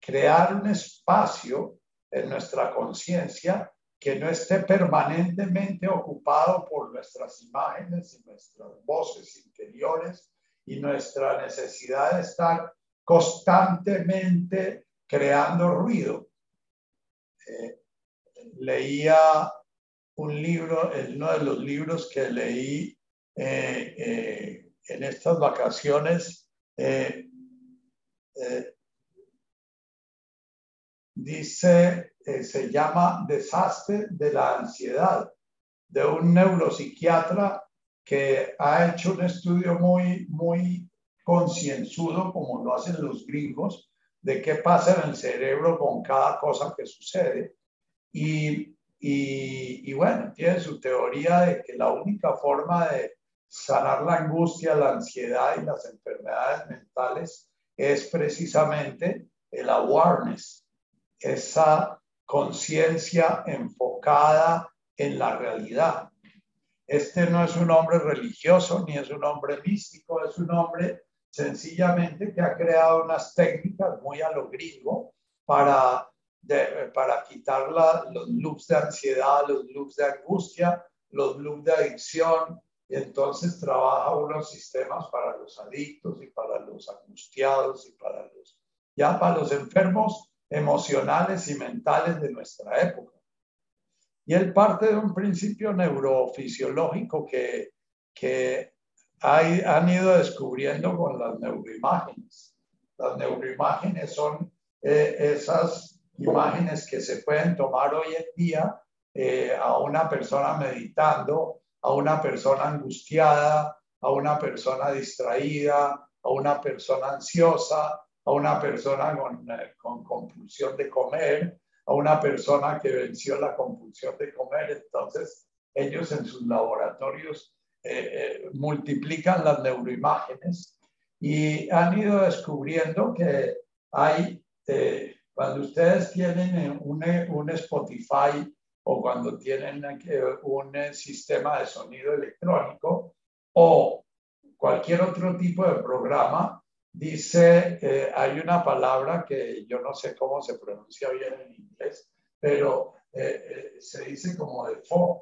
crear un espacio en nuestra conciencia que no esté permanentemente ocupado por nuestras imágenes y nuestras voces interiores y nuestra necesidad de estar constantemente creando ruido. Eh, leía un libro, uno de los libros que leí eh, eh, en estas vacaciones, dice, se llama Desastre de la Ansiedad, de un neuropsiquiatra que ha hecho un estudio muy, muy concienzudo, como lo hacen los gringos, de qué pasa en el cerebro con cada cosa que sucede. Y y, bueno, tiene su teoría de que la única forma de sanar la angustia, la ansiedad y las enfermedades mentales es precisamente el awareness, esa conciencia enfocada en la realidad. Este no es un hombre religioso ni es un hombre místico, es un hombre sencillamente que ha creado unas técnicas muy a lo gringo para para quitar los loops de ansiedad, los loops de angustia, los loops de adicción. Y entonces trabaja unos sistemas para los adictos y para los angustiados y para los, ya para los enfermos emocionales y mentales de nuestra época. Y él parte de un principio neurofisiológico que, que hay, han ido descubriendo con las neuroimágenes. Las neuroimágenes son eh, esas imágenes que se pueden tomar hoy en día eh, a una persona meditando, a una persona angustiada, a una persona distraída, a una persona ansiosa, a una persona con, eh, con compulsión de comer, a una persona que venció la compulsión de comer. Entonces, ellos en sus laboratorios eh, multiplican las neuroimágenes y han ido descubriendo que hay cuando ustedes tienen un, un Spotify o cuando tienen un sistema de sonido electrónico o cualquier otro tipo de programa, dice, eh, hay una palabra que yo no sé cómo se pronuncia bien en inglés, pero eh, eh, se dice como default.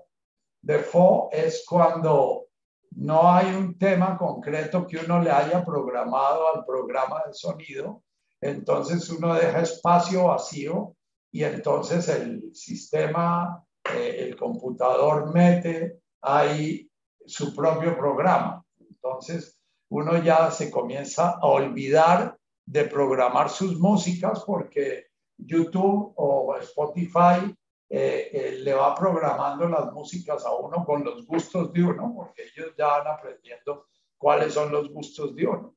Default es cuando no hay un tema concreto que uno le haya programado al programa de sonido, entonces uno deja espacio vacío y entonces el sistema, eh, el computador mete ahí su propio programa. Entonces uno ya se comienza a olvidar de programar sus músicas porque YouTube o Spotify eh, eh, le va programando las músicas a uno con los gustos de uno, porque ellos ya van aprendiendo cuáles son los gustos de uno.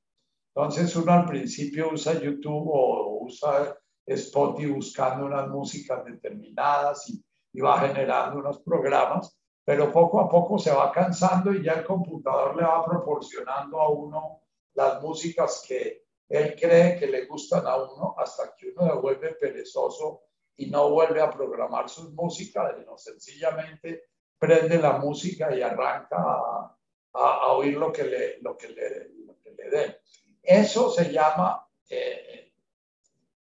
Entonces uno al principio usa YouTube o usa Spotify buscando unas músicas determinadas y, y va generando unos programas, pero poco a poco se va cansando y ya el computador le va proporcionando a uno las músicas que él cree que le gustan a uno hasta que uno se vuelve perezoso y no vuelve a programar sus músicas, sino sencillamente prende la música y arranca a, a, oír lo que le, lo que le, le den. Eso se llama, eh,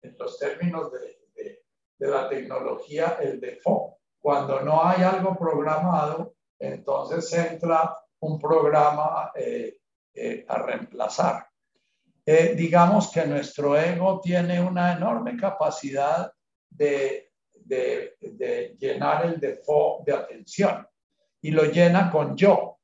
en los términos de, de, de, la tecnología, el default. Cuando no hay algo programado, entonces entra un programa eh, eh, a reemplazar. digamos que nuestro ego tiene una enorme capacidad de, de, de llenar el default de atención y lo llena con yo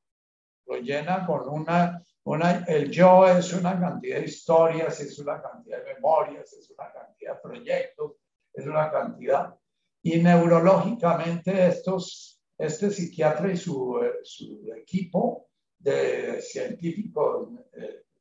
lo llena con una, una, el yo es una cantidad de historias, es una cantidad de memorias, es una cantidad de proyectos, es una cantidad. Y neurológicamente estos, este psiquiatra y su, su equipo de científicos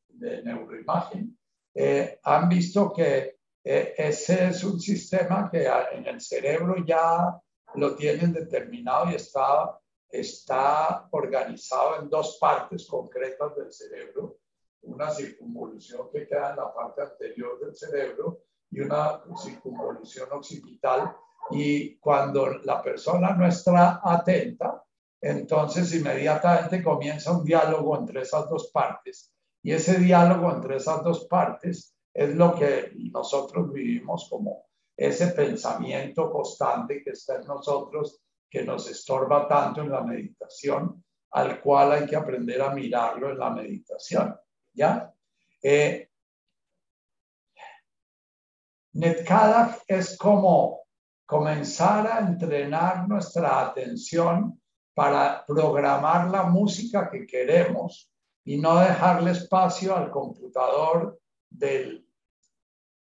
de, neuroimagen eh, han visto que eh, ese es un sistema que en el cerebro ya lo tienen determinado y está está organizado en dos partes concretas del cerebro, una circunvolución que queda en la parte anterior del cerebro y una circunvolución occipital. Y cuando la persona no está atenta, entonces inmediatamente comienza un diálogo entre esas dos partes. Y ese diálogo entre esas dos partes es lo que nosotros vivimos como ese pensamiento constante que está en nosotros que nos estorba tanto en la meditación, al cual hay que aprender a mirarlo en la meditación. ¿Ya? Eh, es como comenzar a entrenar nuestra atención para programar la música que queremos y no dejarle espacio al computador del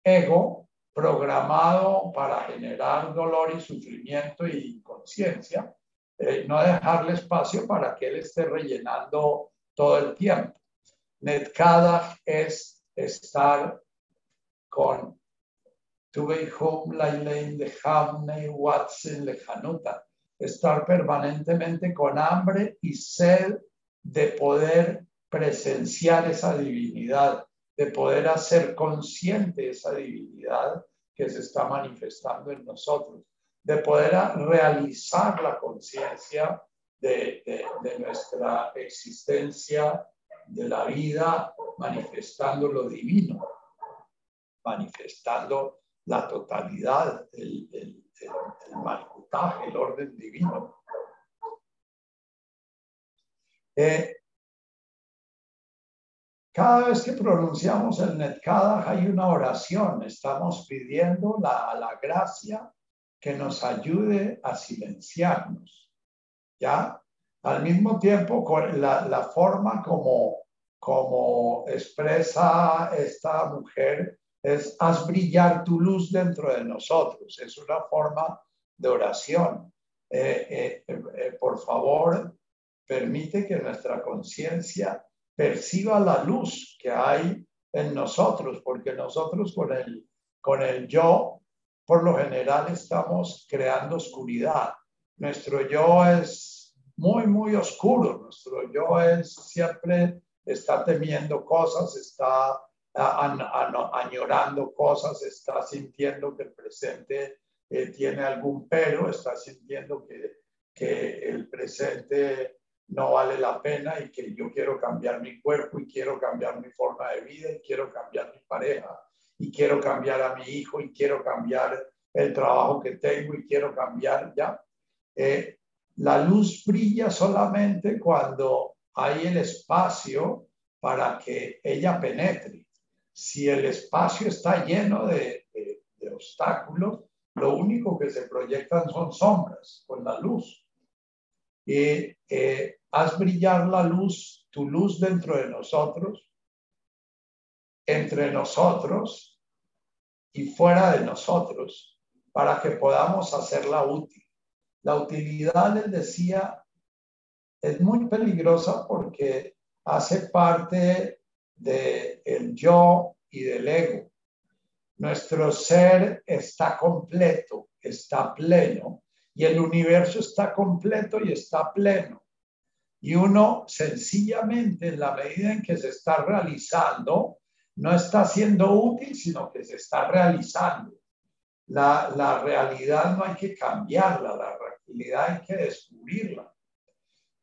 ego programado para generar dolor y sufrimiento y inconsciencia, eh, no dejarle espacio para que él esté rellenando todo el tiempo. Netkada es estar con Watson estar permanentemente con hambre y sed de poder presenciar esa divinidad, de poder hacer consciente esa divinidad que se está manifestando en nosotros, de poder realizar la conciencia de, nuestra existencia, de la vida, manifestando lo divino, manifestando la totalidad, el, el, el, el orden divino. Eh, cada vez que pronunciamos el Netkada hay una oración. Estamos pidiendo la, la gracia que nos ayude a silenciarnos. ¿Ya? Al mismo tiempo, la, la forma como, como expresa esta mujer es haz brillar tu luz dentro de nosotros. Es una forma de oración. Eh, eh, eh, por favor, permite que nuestra conciencia perciba la luz que hay en nosotros, porque nosotros con el, con el yo, por lo general, estamos creando oscuridad. Nuestro yo es muy, muy oscuro. Nuestro yo es siempre está temiendo cosas, está añorando cosas, está sintiendo que el presente eh, tiene algún pero, está sintiendo que, que el presente no vale la pena y que yo quiero cambiar mi cuerpo y quiero cambiar mi forma de vida y quiero cambiar mi pareja y quiero cambiar a mi hijo y quiero cambiar el trabajo que tengo y quiero cambiar ya. Eh, la luz brilla solamente cuando hay el espacio para que ella penetre. Si el espacio está lleno de, de obstáculos, lo único que se proyectan son sombras con la luz y eh, haz brillar la luz, tu luz dentro de nosotros, entre nosotros y fuera de nosotros, para que podamos hacerla útil. La utilidad, les decía, es muy peligrosa porque hace parte de, el yo y del ego. Nuestro ser está completo, está pleno, y el universo está completo y está pleno. Y uno sencillamente, en la medida en que se está realizando, no está siendo útil, sino que se está realizando. La, la realidad no hay que cambiarla, la realidad hay que descubrirla.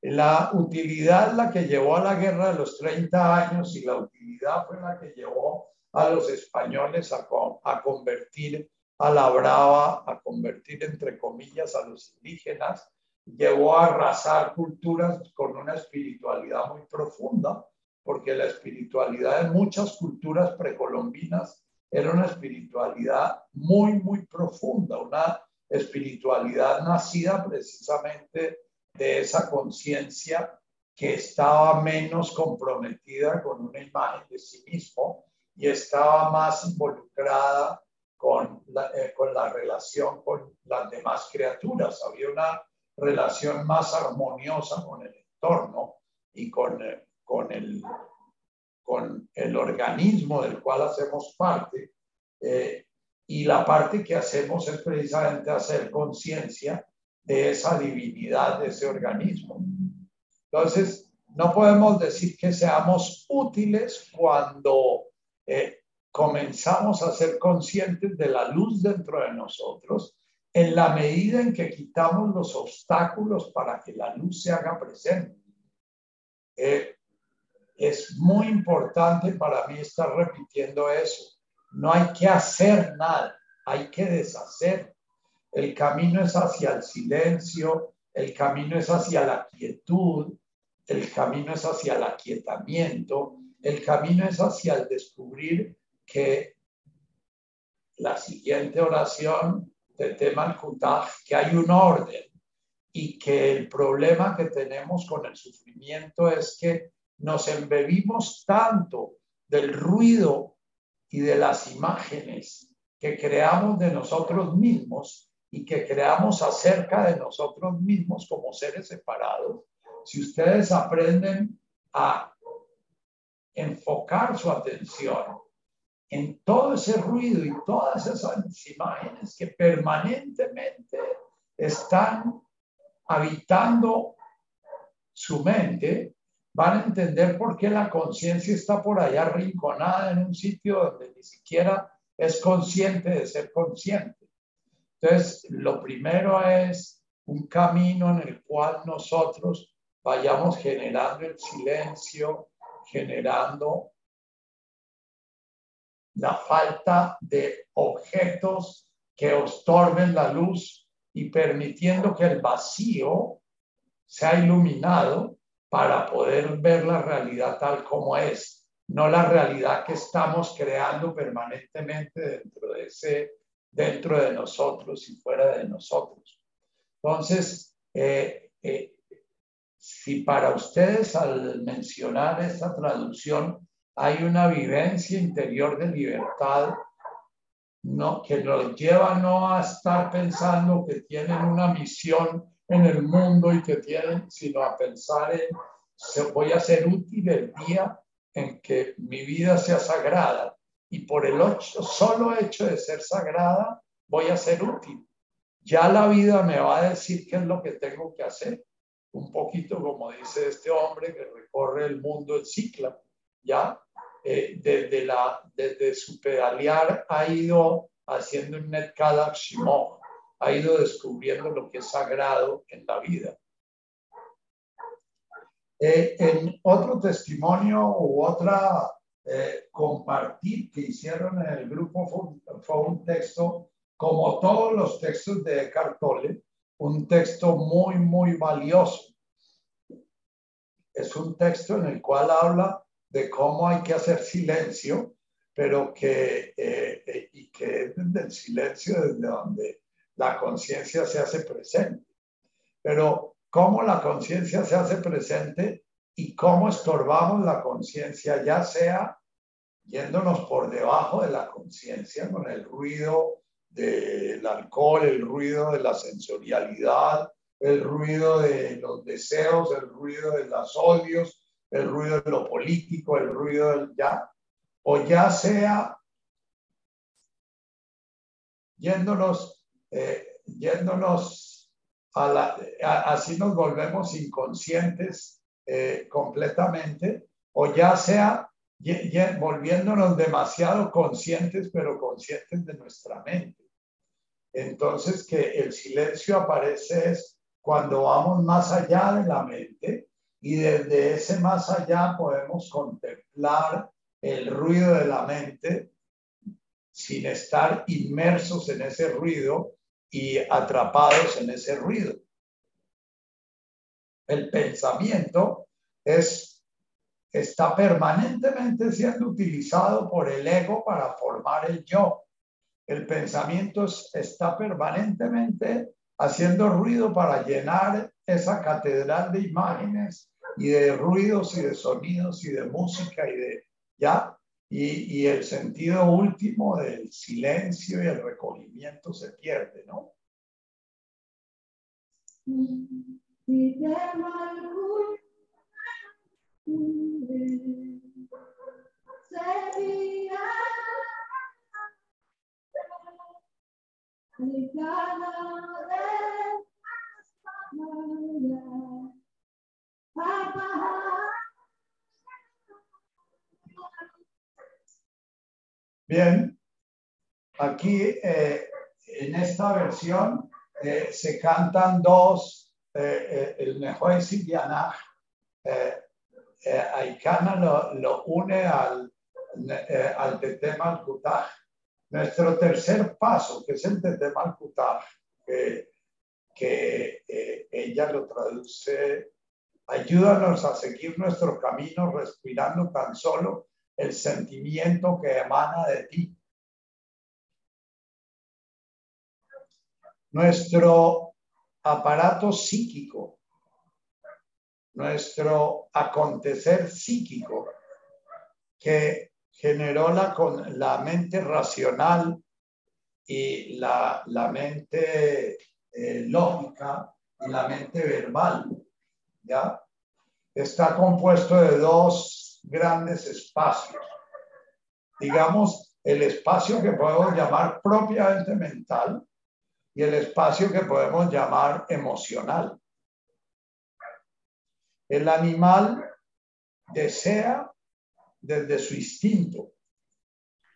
La utilidad la que llevó a la guerra de los 30 años y la utilidad fue la que llevó a los españoles a, a convertir a la brava, a convertir entre comillas a los indígenas, llevó a arrasar culturas con una espiritualidad muy profunda, porque la espiritualidad de muchas culturas precolombinas era una espiritualidad muy, muy profunda, una espiritualidad nacida precisamente de esa conciencia que estaba menos comprometida con una imagen de sí mismo y estaba más involucrada con la, eh, con la relación con las demás criaturas. Había una relación más armoniosa con el entorno y con, eh, con, el, con el organismo del cual hacemos parte. Eh, y la parte que hacemos es precisamente hacer conciencia de esa divinidad de ese organismo. Entonces, no podemos decir que seamos útiles cuando eh, comenzamos a ser conscientes de la luz dentro de nosotros en la medida en que quitamos los obstáculos para que la luz se haga presente. Eh, es muy importante para mí estar repitiendo eso. No hay que hacer nada, hay que deshacer. El camino es hacia el silencio, el camino es hacia la quietud, el camino es hacia el aquietamiento, el camino es hacia el descubrir que la siguiente oración de tema que hay un orden y que el problema que tenemos con el sufrimiento es que nos embebimos tanto del ruido y de las imágenes que creamos de nosotros mismos y que creamos acerca de nosotros mismos como seres separados, si ustedes aprenden a enfocar su atención en todo ese ruido y todas esas imágenes que permanentemente están habitando su mente, van a entender por qué la conciencia está por allá rinconada en un sitio donde ni siquiera es consciente de ser consciente. Entonces, lo primero es un camino en el cual nosotros vayamos generando el silencio, generando la falta de objetos que estorben la luz y permitiendo que el vacío sea iluminado para poder ver la realidad tal como es, no la realidad que estamos creando permanentemente dentro de ese, dentro de nosotros y fuera de nosotros. Entonces, eh, eh, si para ustedes al mencionar esta traducción hay una vivencia interior de libertad que nos lleva no a estar pensando que tienen una misión en el mundo y que tienen, sino a pensar en, voy a ser útil el día en que mi vida sea sagrada. Y por el solo hecho de ser sagrada, voy a ser útil. Ya la vida me va a decir qué es lo que tengo que hacer. Un poquito como dice este hombre que recorre el mundo en cicla, ¿ya? Eh, desde, la, desde su pedalear ha ido haciendo un Netkada Shimon, ha ido descubriendo lo que es sagrado en la vida. Eh, en otro testimonio u otra eh, compartir que hicieron en el grupo fue, fue, un texto, como todos los textos de Eckhart Tolle, un texto muy, muy valioso. Es un texto en el cual habla de cómo hay que hacer silencio, pero que, eh, eh, y que es del silencio desde donde la conciencia se hace presente. Pero cómo la conciencia se hace presente y cómo estorbamos la conciencia, ya sea yéndonos por debajo de la conciencia con el ruido del alcohol, el ruido de la sensorialidad, el ruido de los deseos, el ruido de los odios, el ruido de lo político, el ruido del ya, o ya sea yéndonos, eh, yéndonos a la, así nos volvemos inconscientes eh, completamente, o ya sea volviéndonos demasiado conscientes, pero conscientes de nuestra mente. Entonces, que el silencio aparece es cuando vamos más allá de la mente y desde ese más allá podemos contemplar el ruido de la mente sin estar inmersos en ese ruido y atrapados en ese ruido. El pensamiento es, está permanentemente siendo utilizado por el ego para formar el yo. El pensamiento está permanentemente haciendo ruido para llenar esa catedral de imágenes y de ruidos y de sonidos y de música y de ya y, el sentido último del silencio y el recogimiento se pierde, ¿no? Bien, aquí eh, en esta versión eh, se cantan dos, eh, el mejor eh, Aikana lo, lo, une al, al Tetem al Nuestro tercer paso, que es el Tetem al que, que ella lo traduce, ayúdanos a seguir nuestro camino respirando tan solo el sentimiento que emana de ti. Nuestro aparato psíquico, nuestro acontecer psíquico que generó la, con la mente racional y la, mente eh, lógica y la mente verbal, ¿ya? Está compuesto de dos grandes espacios. Digamos, el espacio que podemos llamar propiamente mental y el espacio que podemos llamar emocional. El animal desea desde su instinto.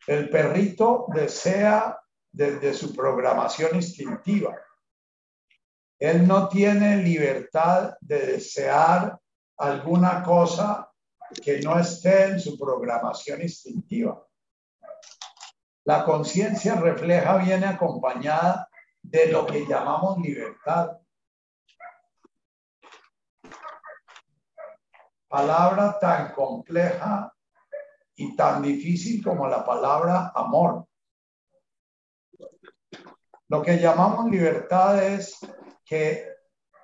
El perrito desea desde su programación instintiva. Él no tiene libertad de desear alguna cosa que no esté en su programación instintiva. La conciencia refleja, viene acompañada de lo que llamamos libertad. Palabra tan compleja y tan difícil como la palabra amor. Lo que llamamos libertad es que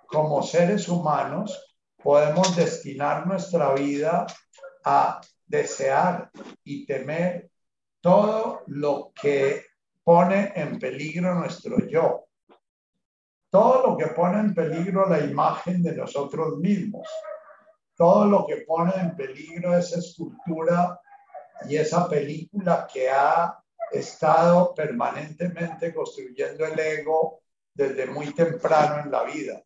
como seres humanos podemos destinar nuestra vida a desear y temer todo lo que pone en peligro nuestro yo, todo lo que pone en peligro la imagen de nosotros mismos, todo lo que pone en peligro esa escultura y esa película que ha estado permanentemente construyendo el ego desde muy temprano en la vida.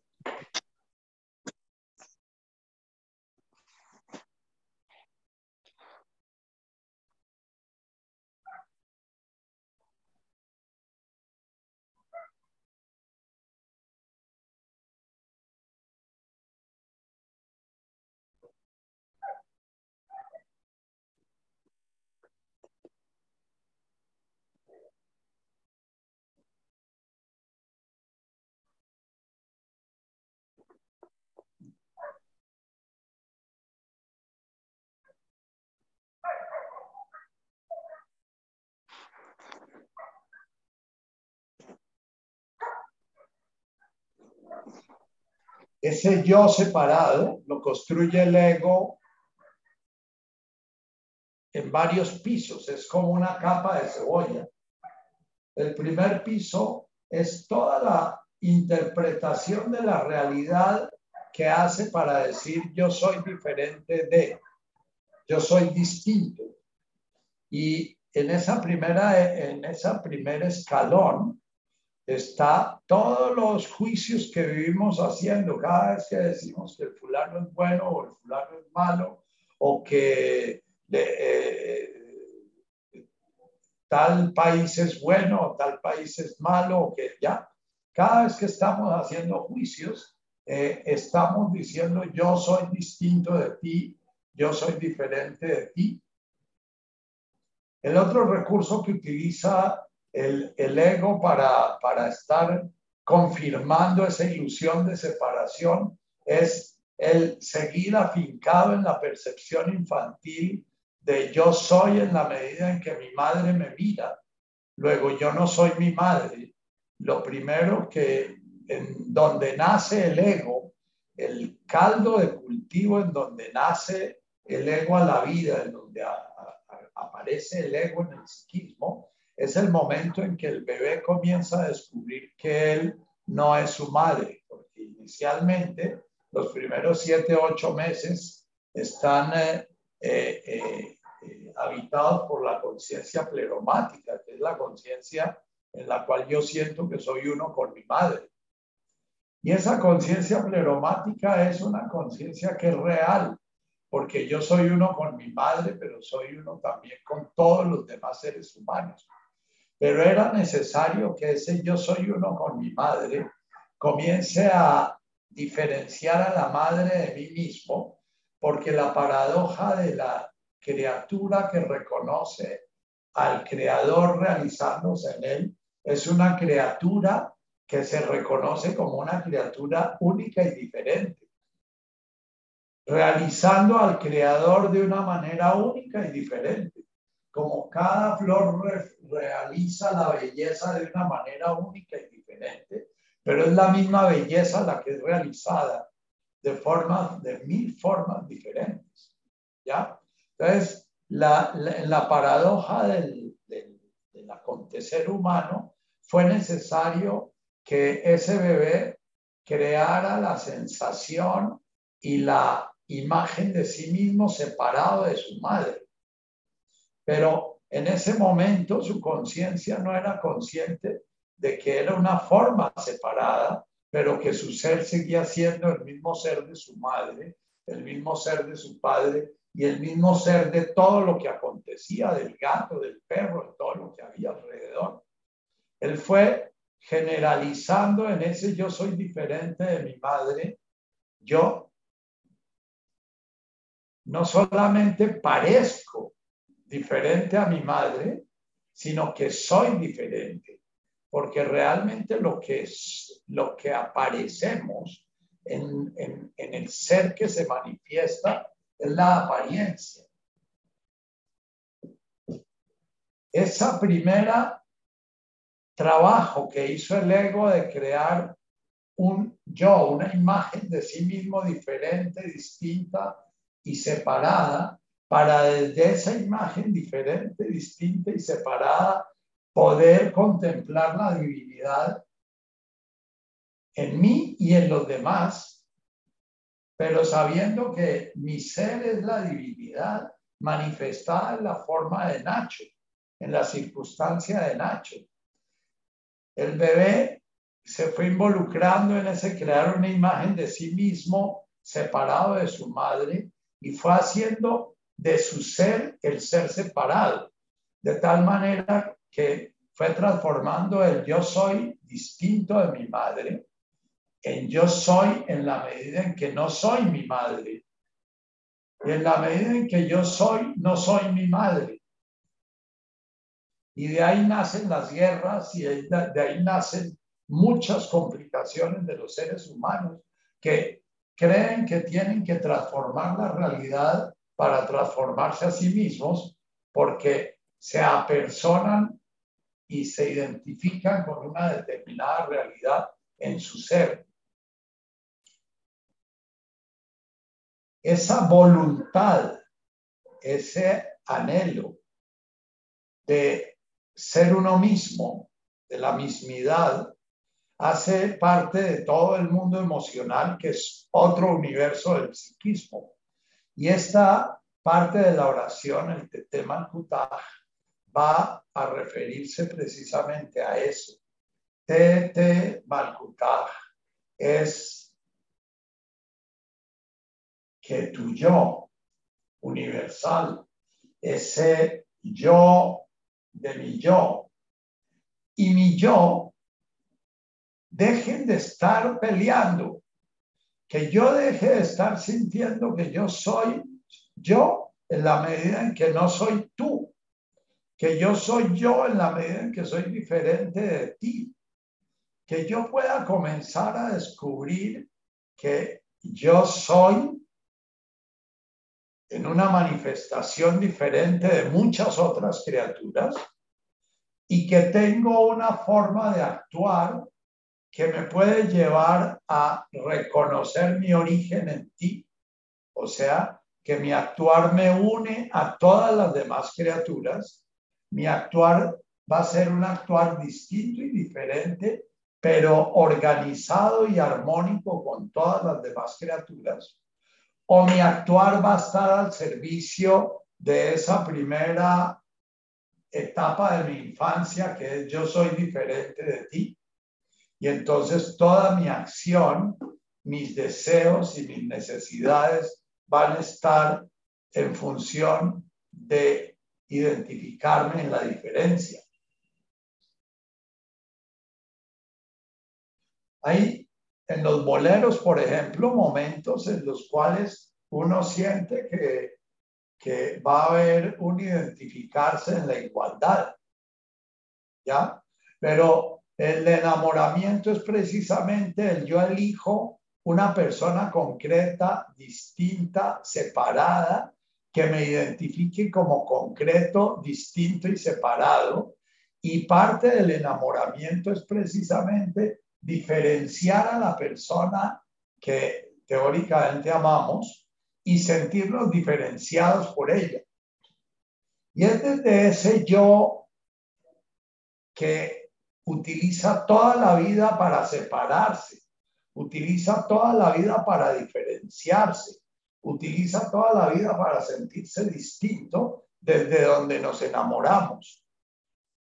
Ese yo separado lo construye el ego en varios pisos, es como una capa de cebolla. El primer piso es toda la interpretación de la realidad que hace para decir yo soy diferente de, yo soy distinto. Y en esa primera, en esa primer escalón está todos los juicios que vivimos haciendo. Cada vez que decimos que el fulano es bueno o el fulano es malo o que eh, tal país es bueno o tal país es malo o que ya. Cada vez que estamos haciendo juicios eh, estamos diciendo yo soy distinto de ti yo soy diferente de ti el otro recurso que utiliza el, el ego para, para estar confirmando esa ilusión de separación es el seguir afincado en la percepción infantil de yo soy en la medida en que mi madre me mira. Luego yo no soy mi madre. Lo primero que en donde nace el ego, el caldo de cultivo en donde nace el ego a la vida, en donde aparece el ego en el psiquismo, es el momento en que el bebé comienza a descubrir que él no es su madre, porque inicialmente los primeros siete, ocho meses están eh, eh, eh, habitados por la conciencia pleromática, que es la conciencia en la cual yo siento que soy uno con mi madre. Y esa conciencia pleromática es una conciencia que es real, porque yo soy uno con mi madre, pero soy uno también con todos los demás seres humanos. Pero era necesario que ese yo soy uno con mi madre comience a diferenciar a la madre de mí mismo, porque la paradoja de la criatura que reconoce al creador realizándose en él es una criatura que se reconoce como una criatura única y diferente, realizando al creador de una manera única y diferente como cada flor realiza la belleza de una manera única y diferente, pero es la misma belleza la que es realizada de formas, de mil formas diferentes. ¿Ya? Entonces, la, la, paradoja del, del, del acontecer humano fue necesario que ese bebé creara la sensación y la imagen de sí mismo separado de su madre. Pero en ese momento su conciencia no era consciente de que era una forma separada, pero que su ser seguía siendo el mismo ser de su madre, el mismo ser de su padre y el mismo ser de todo lo que acontecía, del gato, del perro, de todo lo que había alrededor. Él fue generalizando en ese yo soy diferente de mi madre, yo no solamente parezco diferente a mi madre, sino que soy diferente, porque realmente lo que, es, lo que aparecemos en, en, en el ser que se manifiesta es la apariencia. Esa primera trabajo que hizo el ego de crear un yo, una imagen de sí mismo diferente, distinta y separada, para desde esa imagen diferente, distinta y separada poder contemplar la divinidad en mí y en los demás, pero sabiendo que mi ser es la divinidad manifestada en la forma de Nacho, en la circunstancia de Nacho. El bebé se fue involucrando en ese crear una imagen de sí mismo separado de su madre y fue haciendo de su ser el ser separado, de tal manera que fue transformando el yo soy distinto de mi madre en yo soy en la medida en que no soy mi madre. Y en la medida en que yo soy, no soy mi madre. Y de ahí nacen las guerras y de ahí nacen muchas complicaciones de los seres humanos que creen que tienen que transformar la realidad para transformarse a sí mismos porque se apersonan y se identifican con una determinada realidad en su ser. Esa voluntad, ese anhelo de ser uno mismo, de la mismidad, hace parte de todo el mundo emocional, que es otro universo del psiquismo. Y esta parte de la oración, el Tetema va a referirse precisamente a eso. Tete Malkutaj es que tu yo universal, ese yo de mi yo y mi yo, dejen de estar peleando, que yo deje de estar sintiendo que yo soy yo en la medida en que no soy tú, que yo soy yo en la medida en que soy diferente de ti, que yo pueda comenzar a descubrir que yo soy en una manifestación diferente de muchas otras criaturas y que tengo una forma de actuar que me puede llevar a reconocer mi origen en ti. O sea, que mi actuar me une a todas las demás criaturas. Mi actuar va a ser un actuar distinto y diferente, pero organizado y armónico con todas las demás criaturas. O mi actuar va a estar al servicio de esa primera etapa de mi infancia, que es yo soy diferente de ti. Y entonces toda mi acción, mis deseos y mis necesidades van a estar en función de identificarme en la diferencia. Hay en los boleros, por ejemplo, momentos en los cuales uno siente que, que va a haber un identificarse en la igualdad. ¿Ya? Pero el enamoramiento es precisamente el yo elijo una persona concreta, distinta, separada, que me identifique como concreto, distinto y separado. Y parte del enamoramiento es precisamente diferenciar a la persona que teóricamente amamos y sentirnos diferenciados por ella. Y es desde ese yo que utiliza toda la vida para separarse utiliza toda la vida para diferenciarse, utiliza toda la vida para sentirse distinto desde donde nos enamoramos.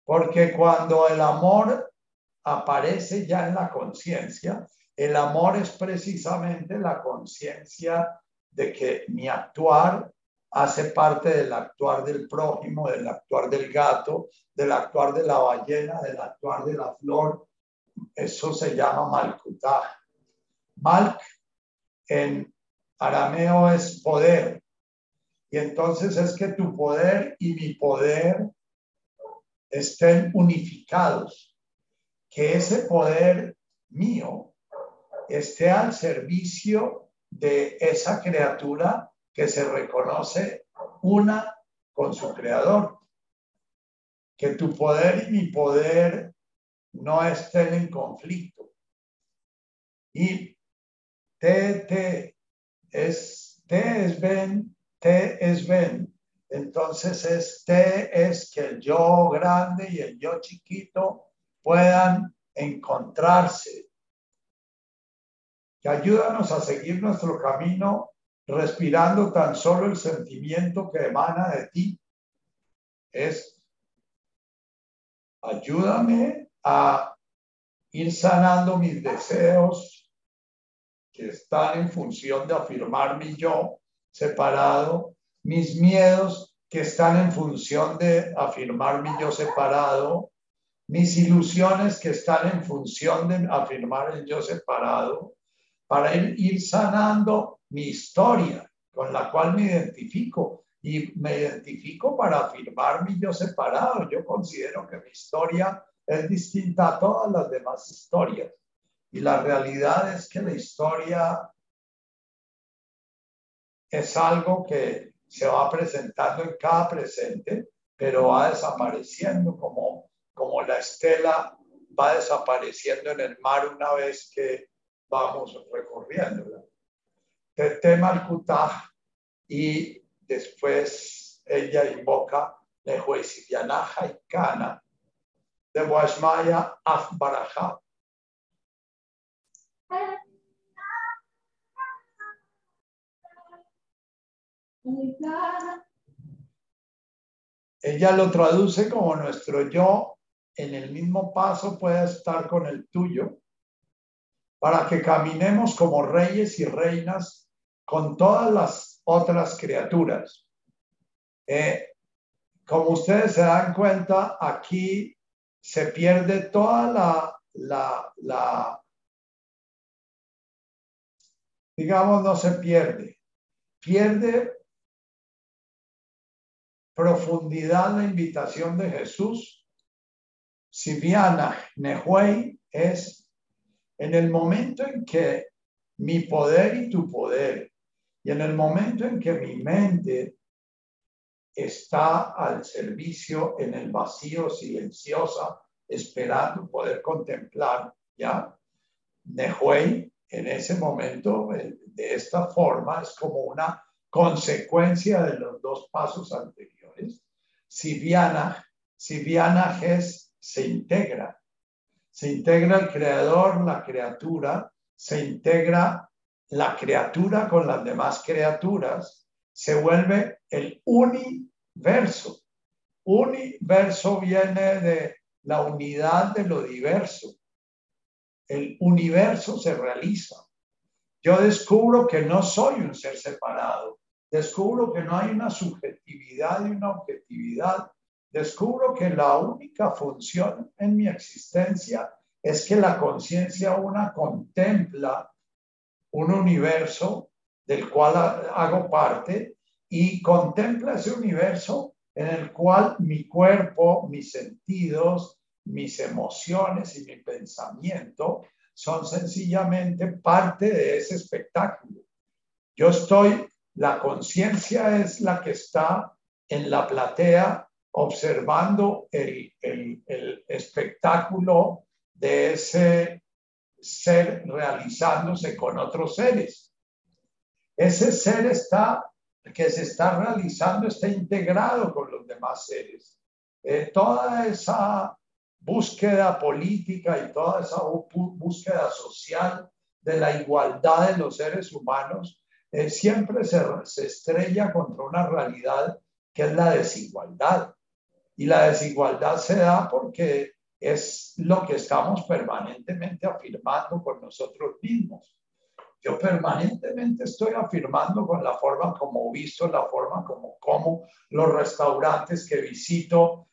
Porque cuando el amor aparece ya en la conciencia, el amor es precisamente la conciencia de que mi actuar hace parte del actuar del prójimo, del actuar del gato, del actuar de la ballena, del actuar de la flor. Eso se llama malcutaj. Malk en arameo es poder. Y entonces es que tu poder y mi poder estén unificados. Que ese poder mío esté al servicio de esa criatura que se reconoce una con su creador. Que tu poder y mi poder no estén en conflicto. Y T, T es, T es ven, T es ven. Entonces es T es que el yo grande y el yo chiquito puedan encontrarse. Que ayúdanos a seguir nuestro camino respirando tan solo el sentimiento que emana de ti. Es ayúdame a ir sanando mis deseos, que están en función de afirmar mi yo separado, mis miedos que están en función de afirmar mi yo separado, mis ilusiones que están en función de afirmar el yo separado, para ir, sanando mi historia con la cual me identifico y me identifico para afirmar mi yo separado. Yo considero que mi historia es distinta a todas las demás historias. Y la realidad es que la historia es algo que se va presentando en cada presente, pero va desapareciendo como, como la estela va desapareciendo en el mar una vez que vamos recorriendo. tema al y después ella invoca de Yanaja y Kana de Boasmaya Afbaraja Ella lo traduce como nuestro yo en el mismo paso puede estar con el tuyo, para que caminemos como reyes y reinas con todas las otras criaturas. Eh, como ustedes se dan cuenta, aquí se pierde toda la, la, la, digamos, no se pierde, pierde profundidad la invitación de Jesús. Siviana Nehuey es en el momento en que mi poder y tu poder, y en el momento en que mi mente está al servicio en el vacío silenciosa, esperando poder contemplar, ¿ya? Nehuey en ese momento, de esta forma, es como una consecuencia de los dos pasos anteriores. Si Viana, si Viana es, se integra, se integra el creador, la criatura, se integra la criatura con las demás criaturas, se vuelve el universo. Universo viene de la unidad de lo diverso. El universo se realiza. Yo descubro que no soy un ser separado. Descubro que no hay una subjetividad y una objetividad. Descubro que la única función en mi existencia es que la conciencia una contempla un universo del cual hago parte y contempla ese universo en el cual mi cuerpo, mis sentidos, mis emociones y mi pensamiento son sencillamente parte de ese espectáculo. Yo estoy, la conciencia es la que está en la platea observando el, el espectáculo de ese ser realizándose con otros seres. Ese ser está que se está realizando está integrado con los demás seres. Eh, toda esa búsqueda política y toda esa búsqueda social de la igualdad de los seres humanos eh, siempre se, se estrella contra una realidad que es la desigualdad. Y la desigualdad se da porque es lo que estamos permanentemente afirmando con nosotros mismos. Yo permanentemente estoy afirmando con la forma como visto, la forma como como, los restaurantes que visito,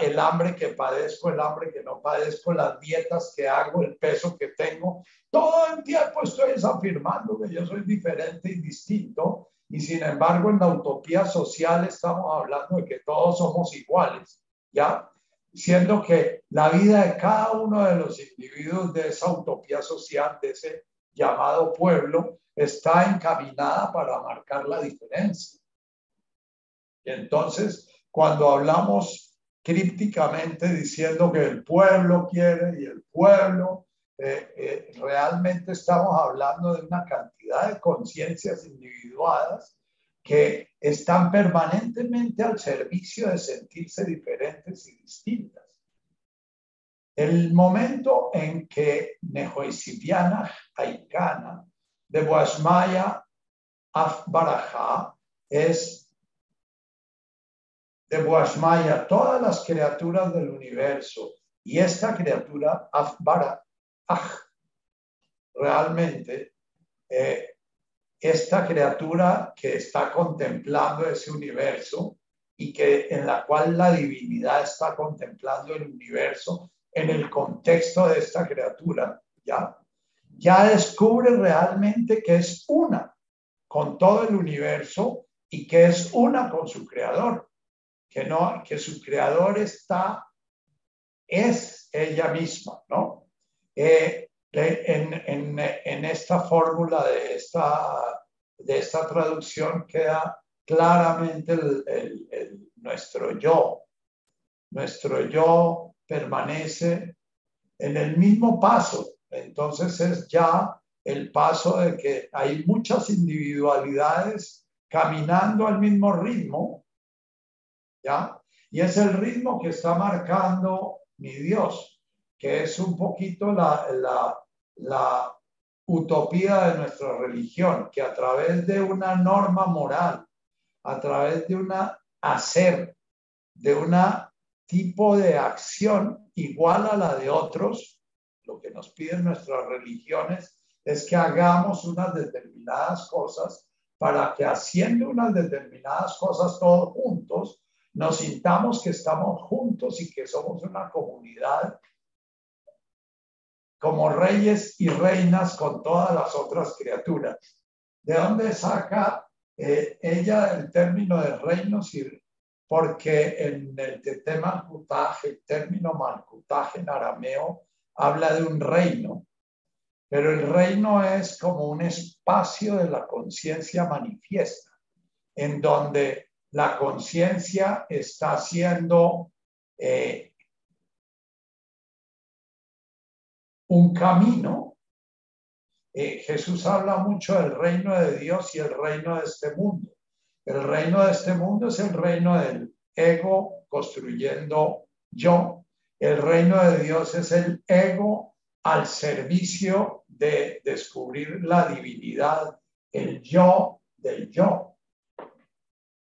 el hambre que padezco, el hambre que no padezco, las dietas que hago, el peso que tengo. Todo el tiempo estoy afirmando que yo soy diferente y distinto. Y sin embargo, en la utopía social estamos hablando de que todos somos iguales, ¿ya? Siendo que la vida de cada uno de los individuos de esa utopía social, de ese llamado pueblo está encaminada para marcar la diferencia. Y entonces, cuando hablamos crípticamente diciendo que el pueblo quiere y el pueblo, eh, eh, realmente estamos hablando de una cantidad de conciencias individuadas que están permanentemente al servicio de sentirse diferentes y distintas. El momento en que Nehoisibiana Aikana de Boasmaya Afbaraja es de Boasmaya todas las criaturas del universo y esta criatura Afbaraj realmente eh, esta criatura que está contemplando ese universo y que en la cual la divinidad está contemplando el universo en el contexto de esta criatura, ¿ya? Ya descubre realmente que es una con todo el universo y que es una con su creador, que no, que su creador está, es ella misma, ¿no? Eh, en, esta fórmula de esta, de esta traducción queda claramente el, nuestro yo, nuestro yo permanece en el mismo paso. Entonces es ya el paso de que hay muchas individualidades caminando al mismo ritmo, ¿ya? Y es el ritmo que está marcando mi Dios, que es un poquito la, la, utopía de nuestra religión, que a través de una norma moral, a través de una hacer, de un tipo de acción igual a la de otros, lo que nos piden nuestras religiones es que hagamos unas determinadas cosas para que haciendo unas determinadas cosas todos juntos, nos sintamos que estamos juntos y que somos una comunidad como reyes y reinas con todas las otras criaturas. ¿De dónde saca eh, ella el término de reinos? Porque en el término malcutaje en arameo habla de un reino, pero el reino es como un espacio de la conciencia manifiesta, en donde la conciencia está siendo eh, un camino. Eh, Jesús habla mucho del reino de Dios y el reino de este mundo. El reino de este mundo es el reino del ego construyendo yo. El reino de Dios es el ego al servicio de descubrir la divinidad, el yo del yo.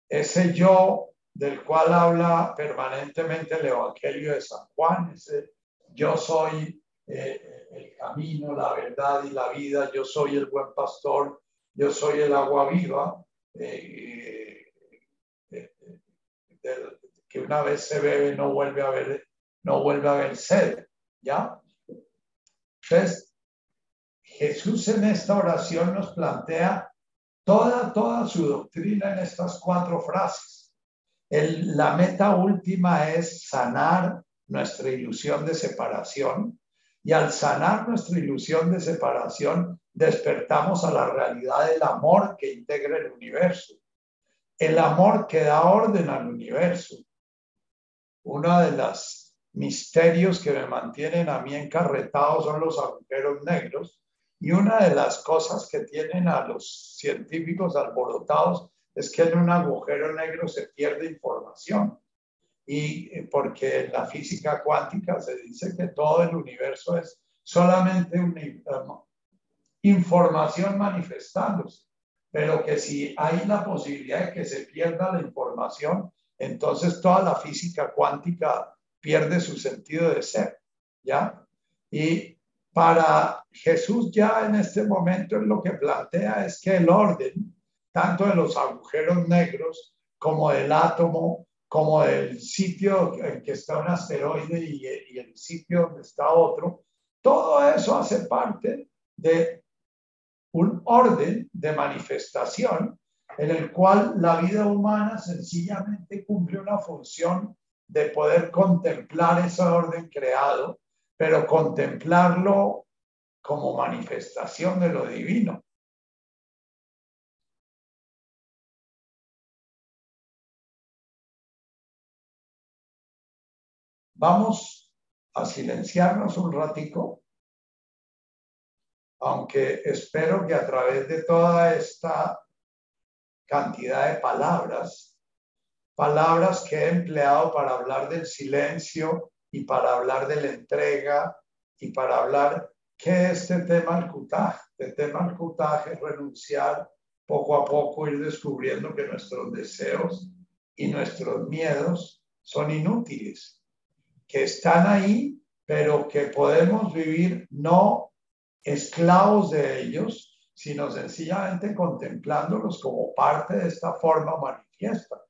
Ese yo del cual habla permanentemente el Evangelio de San Juan, ese yo soy eh, el camino, la verdad y la vida, yo soy el buen pastor, yo soy el agua viva, eh, eh, que una vez se bebe no vuelve a ver, no vuelve a haber sed, ¿ya? Entonces, Jesús en esta oración nos plantea toda, toda su doctrina en estas cuatro frases. la meta última es sanar nuestra ilusión de separación y al sanar nuestra ilusión de separación despertamos a la realidad del amor que integra el universo. El amor que da orden al universo. Uno de los misterios que me mantienen a mí encarretado son los agujeros negros y una de las cosas que tienen a los científicos alborotados es que en un agujero negro se pierde información. Y eh, porque en la física cuántica se dice que todo el universo es solamente una información manifestándose, pero que si hay la posibilidad de que se pierda la información, entonces toda la física cuántica pierde su sentido de ser, ¿ya? Y para Jesús ya en este momento lo que plantea es que el orden, tanto de los agujeros negros como del átomo, como del sitio en que está un asteroide y el sitio donde está otro, todo eso hace parte de un orden de manifestación en el cual la vida humana sencillamente cumple una función de poder contemplar ese orden creado pero contemplarlo como manifestación de lo divino. Vamos a silenciarnos un ratico, aunque espero que a través de toda esta cantidad de palabras, palabras que he empleado para hablar del silencio y para hablar de la entrega y para hablar qué es este tema al cutaje. El tema al cutaje es renunciar poco a poco, ir descubriendo que nuestros deseos y nuestros miedos son inútiles, que están ahí, pero que podemos vivir no esclavos de ellos, sino sencillamente contemplándolos como parte de esta forma manifiesta.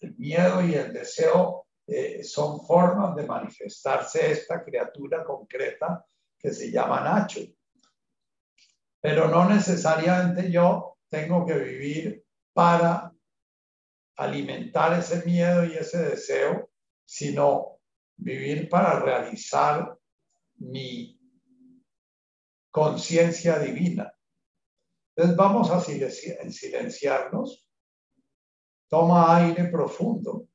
El miedo y el deseo eh, son formas de manifestarse esta criatura concreta que se llama Nacho. Pero no necesariamente yo tengo que vivir para alimentar ese miedo y ese deseo, sino vivir para realizar mi conciencia divina. Entonces vamos a silenciarnos. Toma aire profundo.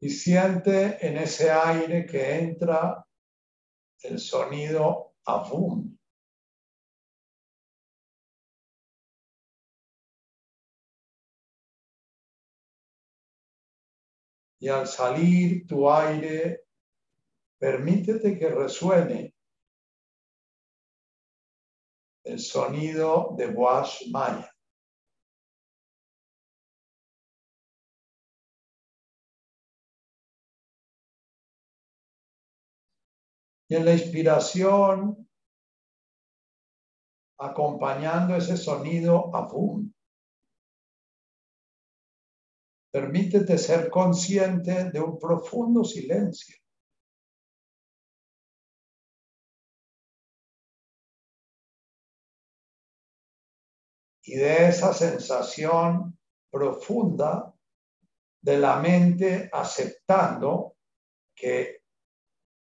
y siente en ese aire que entra el sonido avum. y al salir tu aire, permítete que resuene el sonido de Wash Maya. Y en la inspiración, acompañando ese sonido, abum. Permítete ser consciente de un profundo silencio. Y de esa sensación profunda de la mente aceptando que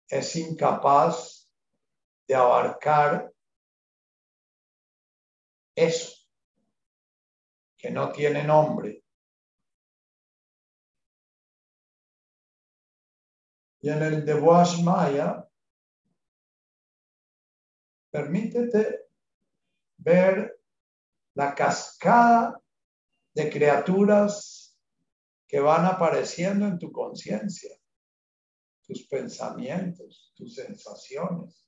es incapaz de abarcar eso, que no tiene nombre. Y en el de Maya, permítete ver la cascada de criaturas que van apareciendo en tu conciencia, tus pensamientos, tus sensaciones,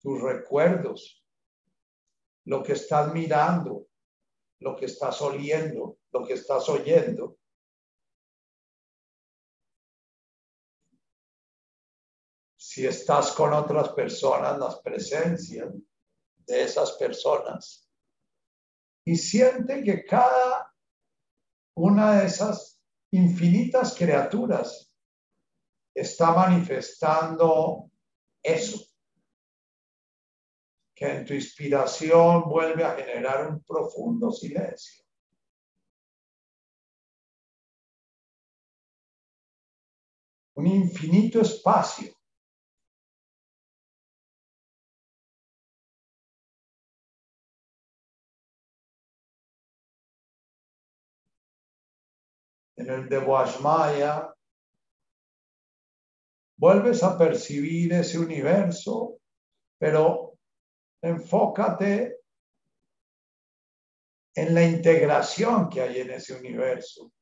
tus recuerdos, lo que estás mirando, lo que estás oliendo, lo que estás oyendo. Si estás con otras personas, las presencias de esas personas. Y siente que cada una de esas infinitas criaturas está manifestando eso que en tu inspiración vuelve a generar un profundo silencio. Un infinito espacio. En el de Washmaya vuelves a percibir ese universo, pero enfócate en la integración que hay en ese universo.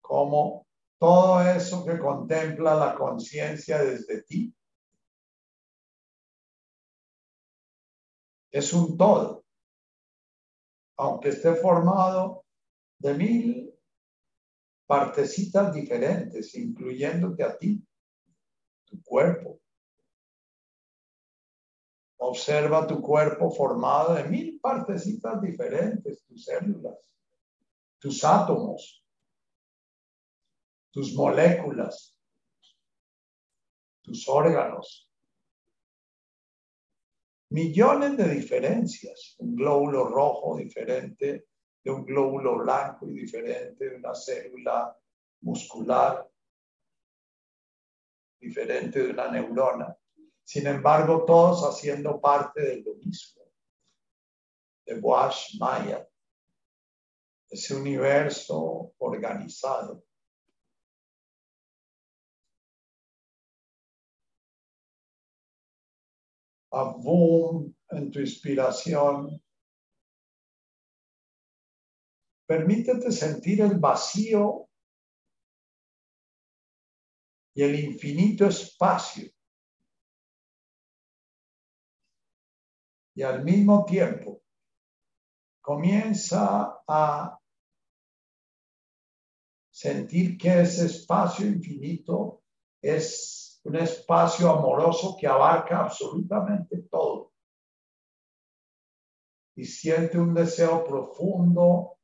Como todo eso que contempla la conciencia desde ti es un todo, aunque esté formado de mil partecitas diferentes, incluyéndote a ti tu cuerpo. Observa tu cuerpo formado de mil partecitas diferentes, tus células, tus átomos, tus moléculas, tus órganos. Millones de diferencias. Un glóbulo rojo diferente de un glóbulo blanco y diferente de una célula muscular diferente de una neurona. Sin embargo, todos haciendo parte de lo mismo. De Wash Maya. Ese universo organizado. A boom en tu inspiración. Permítete sentir el vacío y el infinito espacio. Y al mismo tiempo comienza a sentir que ese espacio infinito es un espacio amoroso que abarca absolutamente todo. Y siente un deseo profundo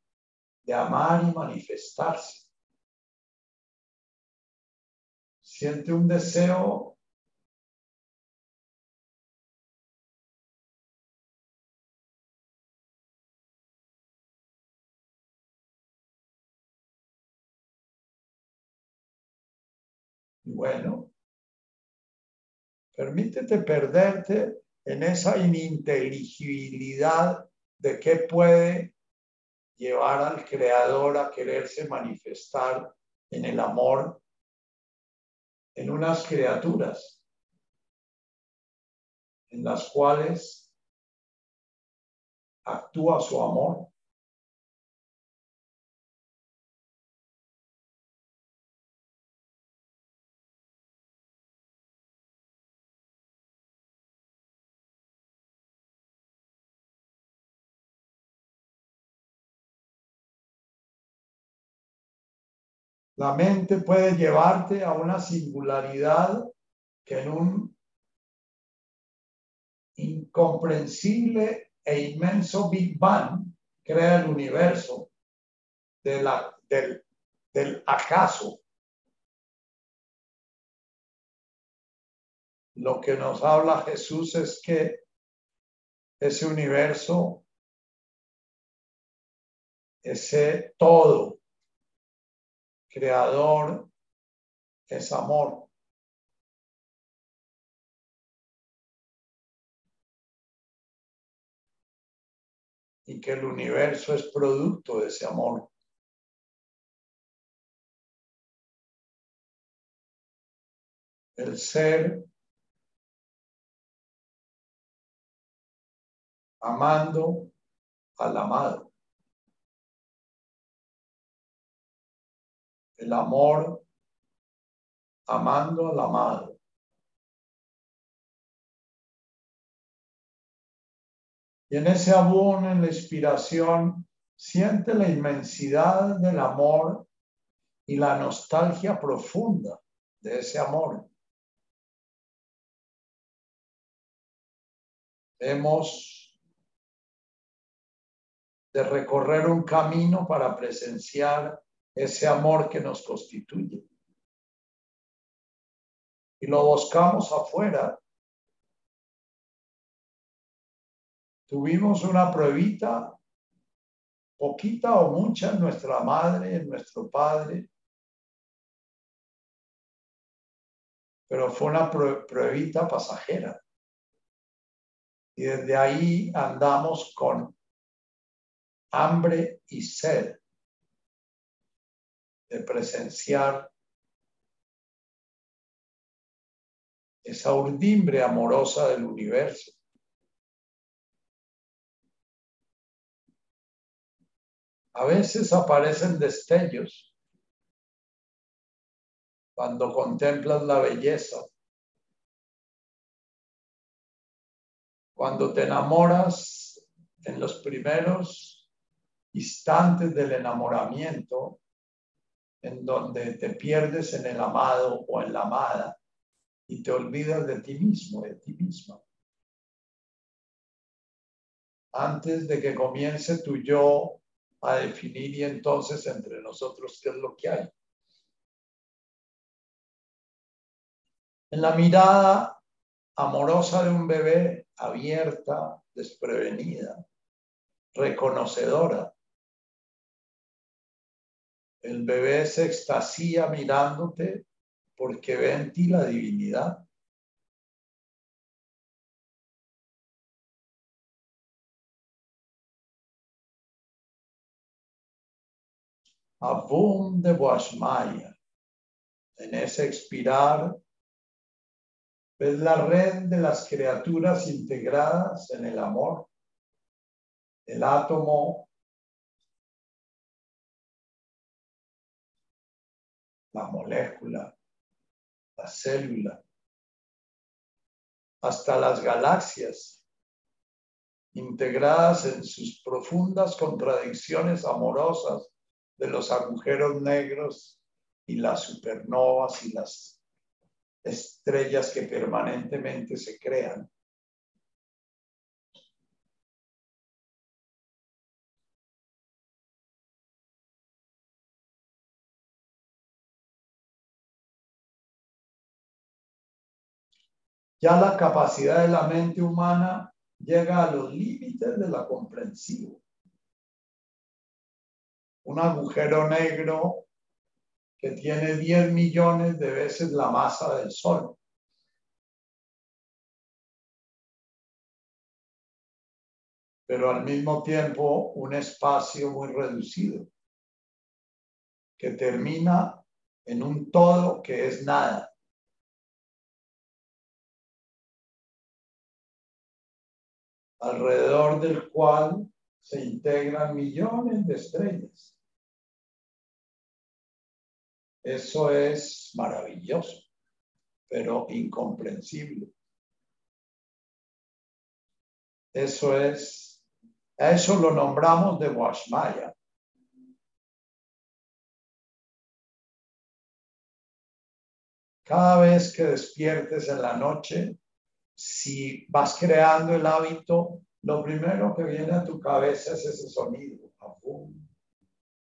de amar y manifestarse. siente un deseo Y bueno, permítete perderte en esa ininteligibilidad de qué puede llevar al creador a quererse manifestar en el amor en unas criaturas en las cuales actúa su amor. La mente puede llevarte a una singularidad que en un incomprensible e inmenso Big Bang crea el universo de la, del, del acaso. Lo que nos habla Jesús es que ese universo, ese todo creador es amor. Y que el universo es producto de ese amor. El ser amando al amado. El amor amando al amado. Y en ese abono, en la inspiración, siente la inmensidad del amor y la nostalgia profunda de ese amor. Hemos de recorrer un camino para presenciar ese amor que nos constituye. Y lo buscamos afuera. Tuvimos una pruebita, poquita o mucha, en nuestra madre, en nuestro padre, pero fue una pruebita pasajera. Y desde ahí andamos con hambre y sed de presenciar esa urdimbre amorosa del universo. A veces aparecen destellos cuando contemplas la belleza, cuando te enamoras en los primeros instantes del enamoramiento en donde te pierdes en el amado o en la amada y te olvidas de ti mismo, de ti misma. Antes de que comience tu yo a definir y entonces entre nosotros qué es lo que hay. En la mirada amorosa de un bebé abierta, desprevenida, reconocedora, el bebé se extasía mirándote porque ve en ti la divinidad. Abum de Boasmaya. En ese expirar, ves la red de las criaturas integradas en el amor. El átomo la molécula, la célula, hasta las galaxias, integradas en sus profundas contradicciones amorosas de los agujeros negros y las supernovas y las estrellas que permanentemente se crean. Ya la capacidad de la mente humana llega a los límites de la comprensión. Un agujero negro que tiene 10 millones de veces la masa del Sol. Pero al mismo tiempo un espacio muy reducido que termina en un todo que es nada. Alrededor del cual se integran millones de estrellas. Eso es maravilloso, pero incomprensible. Eso es, a eso lo nombramos de Washmaya. Cada vez que despiertes en la noche, si vas creando el hábito, lo primero que viene a tu cabeza es ese sonido,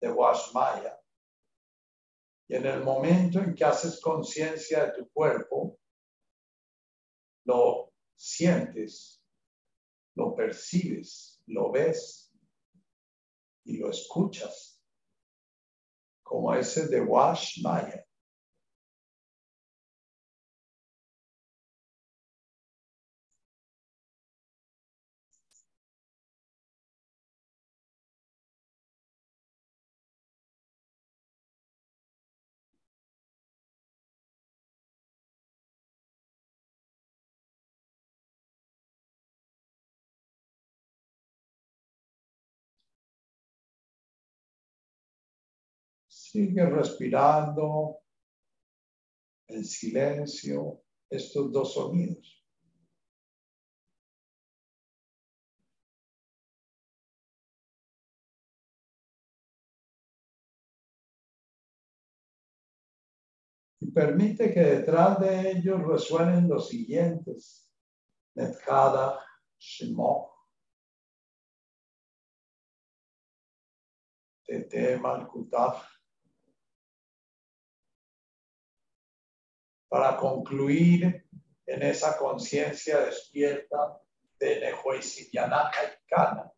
de Washmaya. Y en el momento en que haces conciencia de tu cuerpo, lo sientes, lo percibes, lo ves y lo escuchas, como ese de Wash Maya. Sigue respirando en silencio estos dos sonidos. Y permite que detrás de ellos resuenen los siguientes. Netkada, Shimok, Tete Malkutach, para concluir en esa conciencia despierta de Nehuesidianaka y Kana,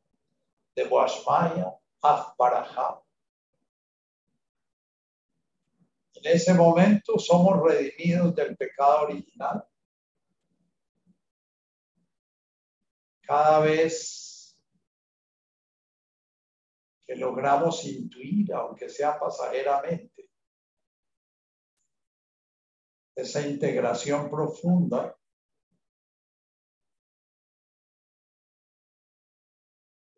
de Boashmaya Afbaraja. En ese momento somos redimidos del pecado original. Cada vez que logramos intuir, aunque sea pasajeramente, esa integración profunda,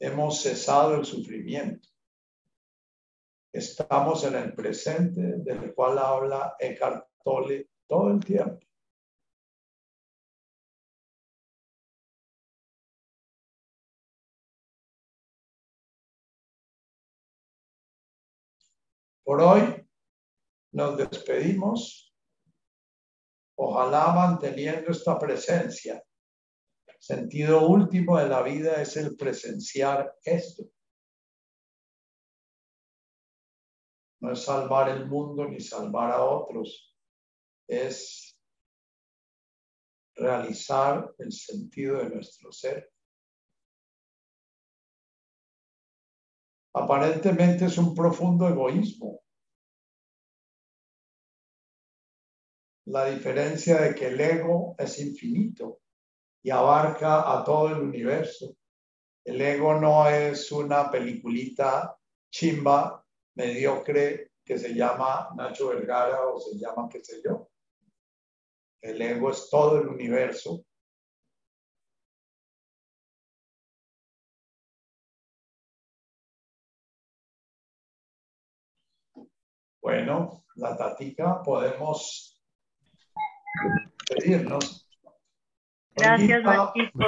hemos cesado el sufrimiento. Estamos en el presente del cual habla Eckhart Tolle todo el tiempo. Por hoy nos despedimos Ojalá manteniendo esta presencia. Sentido último de la vida es el presenciar esto. No es salvar el mundo ni salvar a otros, es realizar el sentido de nuestro ser. Aparentemente es un profundo egoísmo, la diferencia de que el ego es infinito y abarca a todo el universo. El ego no es una peliculita chimba, mediocre, que se llama Nacho Vergara o se llama qué sé yo. El ego es todo el universo. Bueno, la tatica podemos pedirnos.
Gracias, Marquito.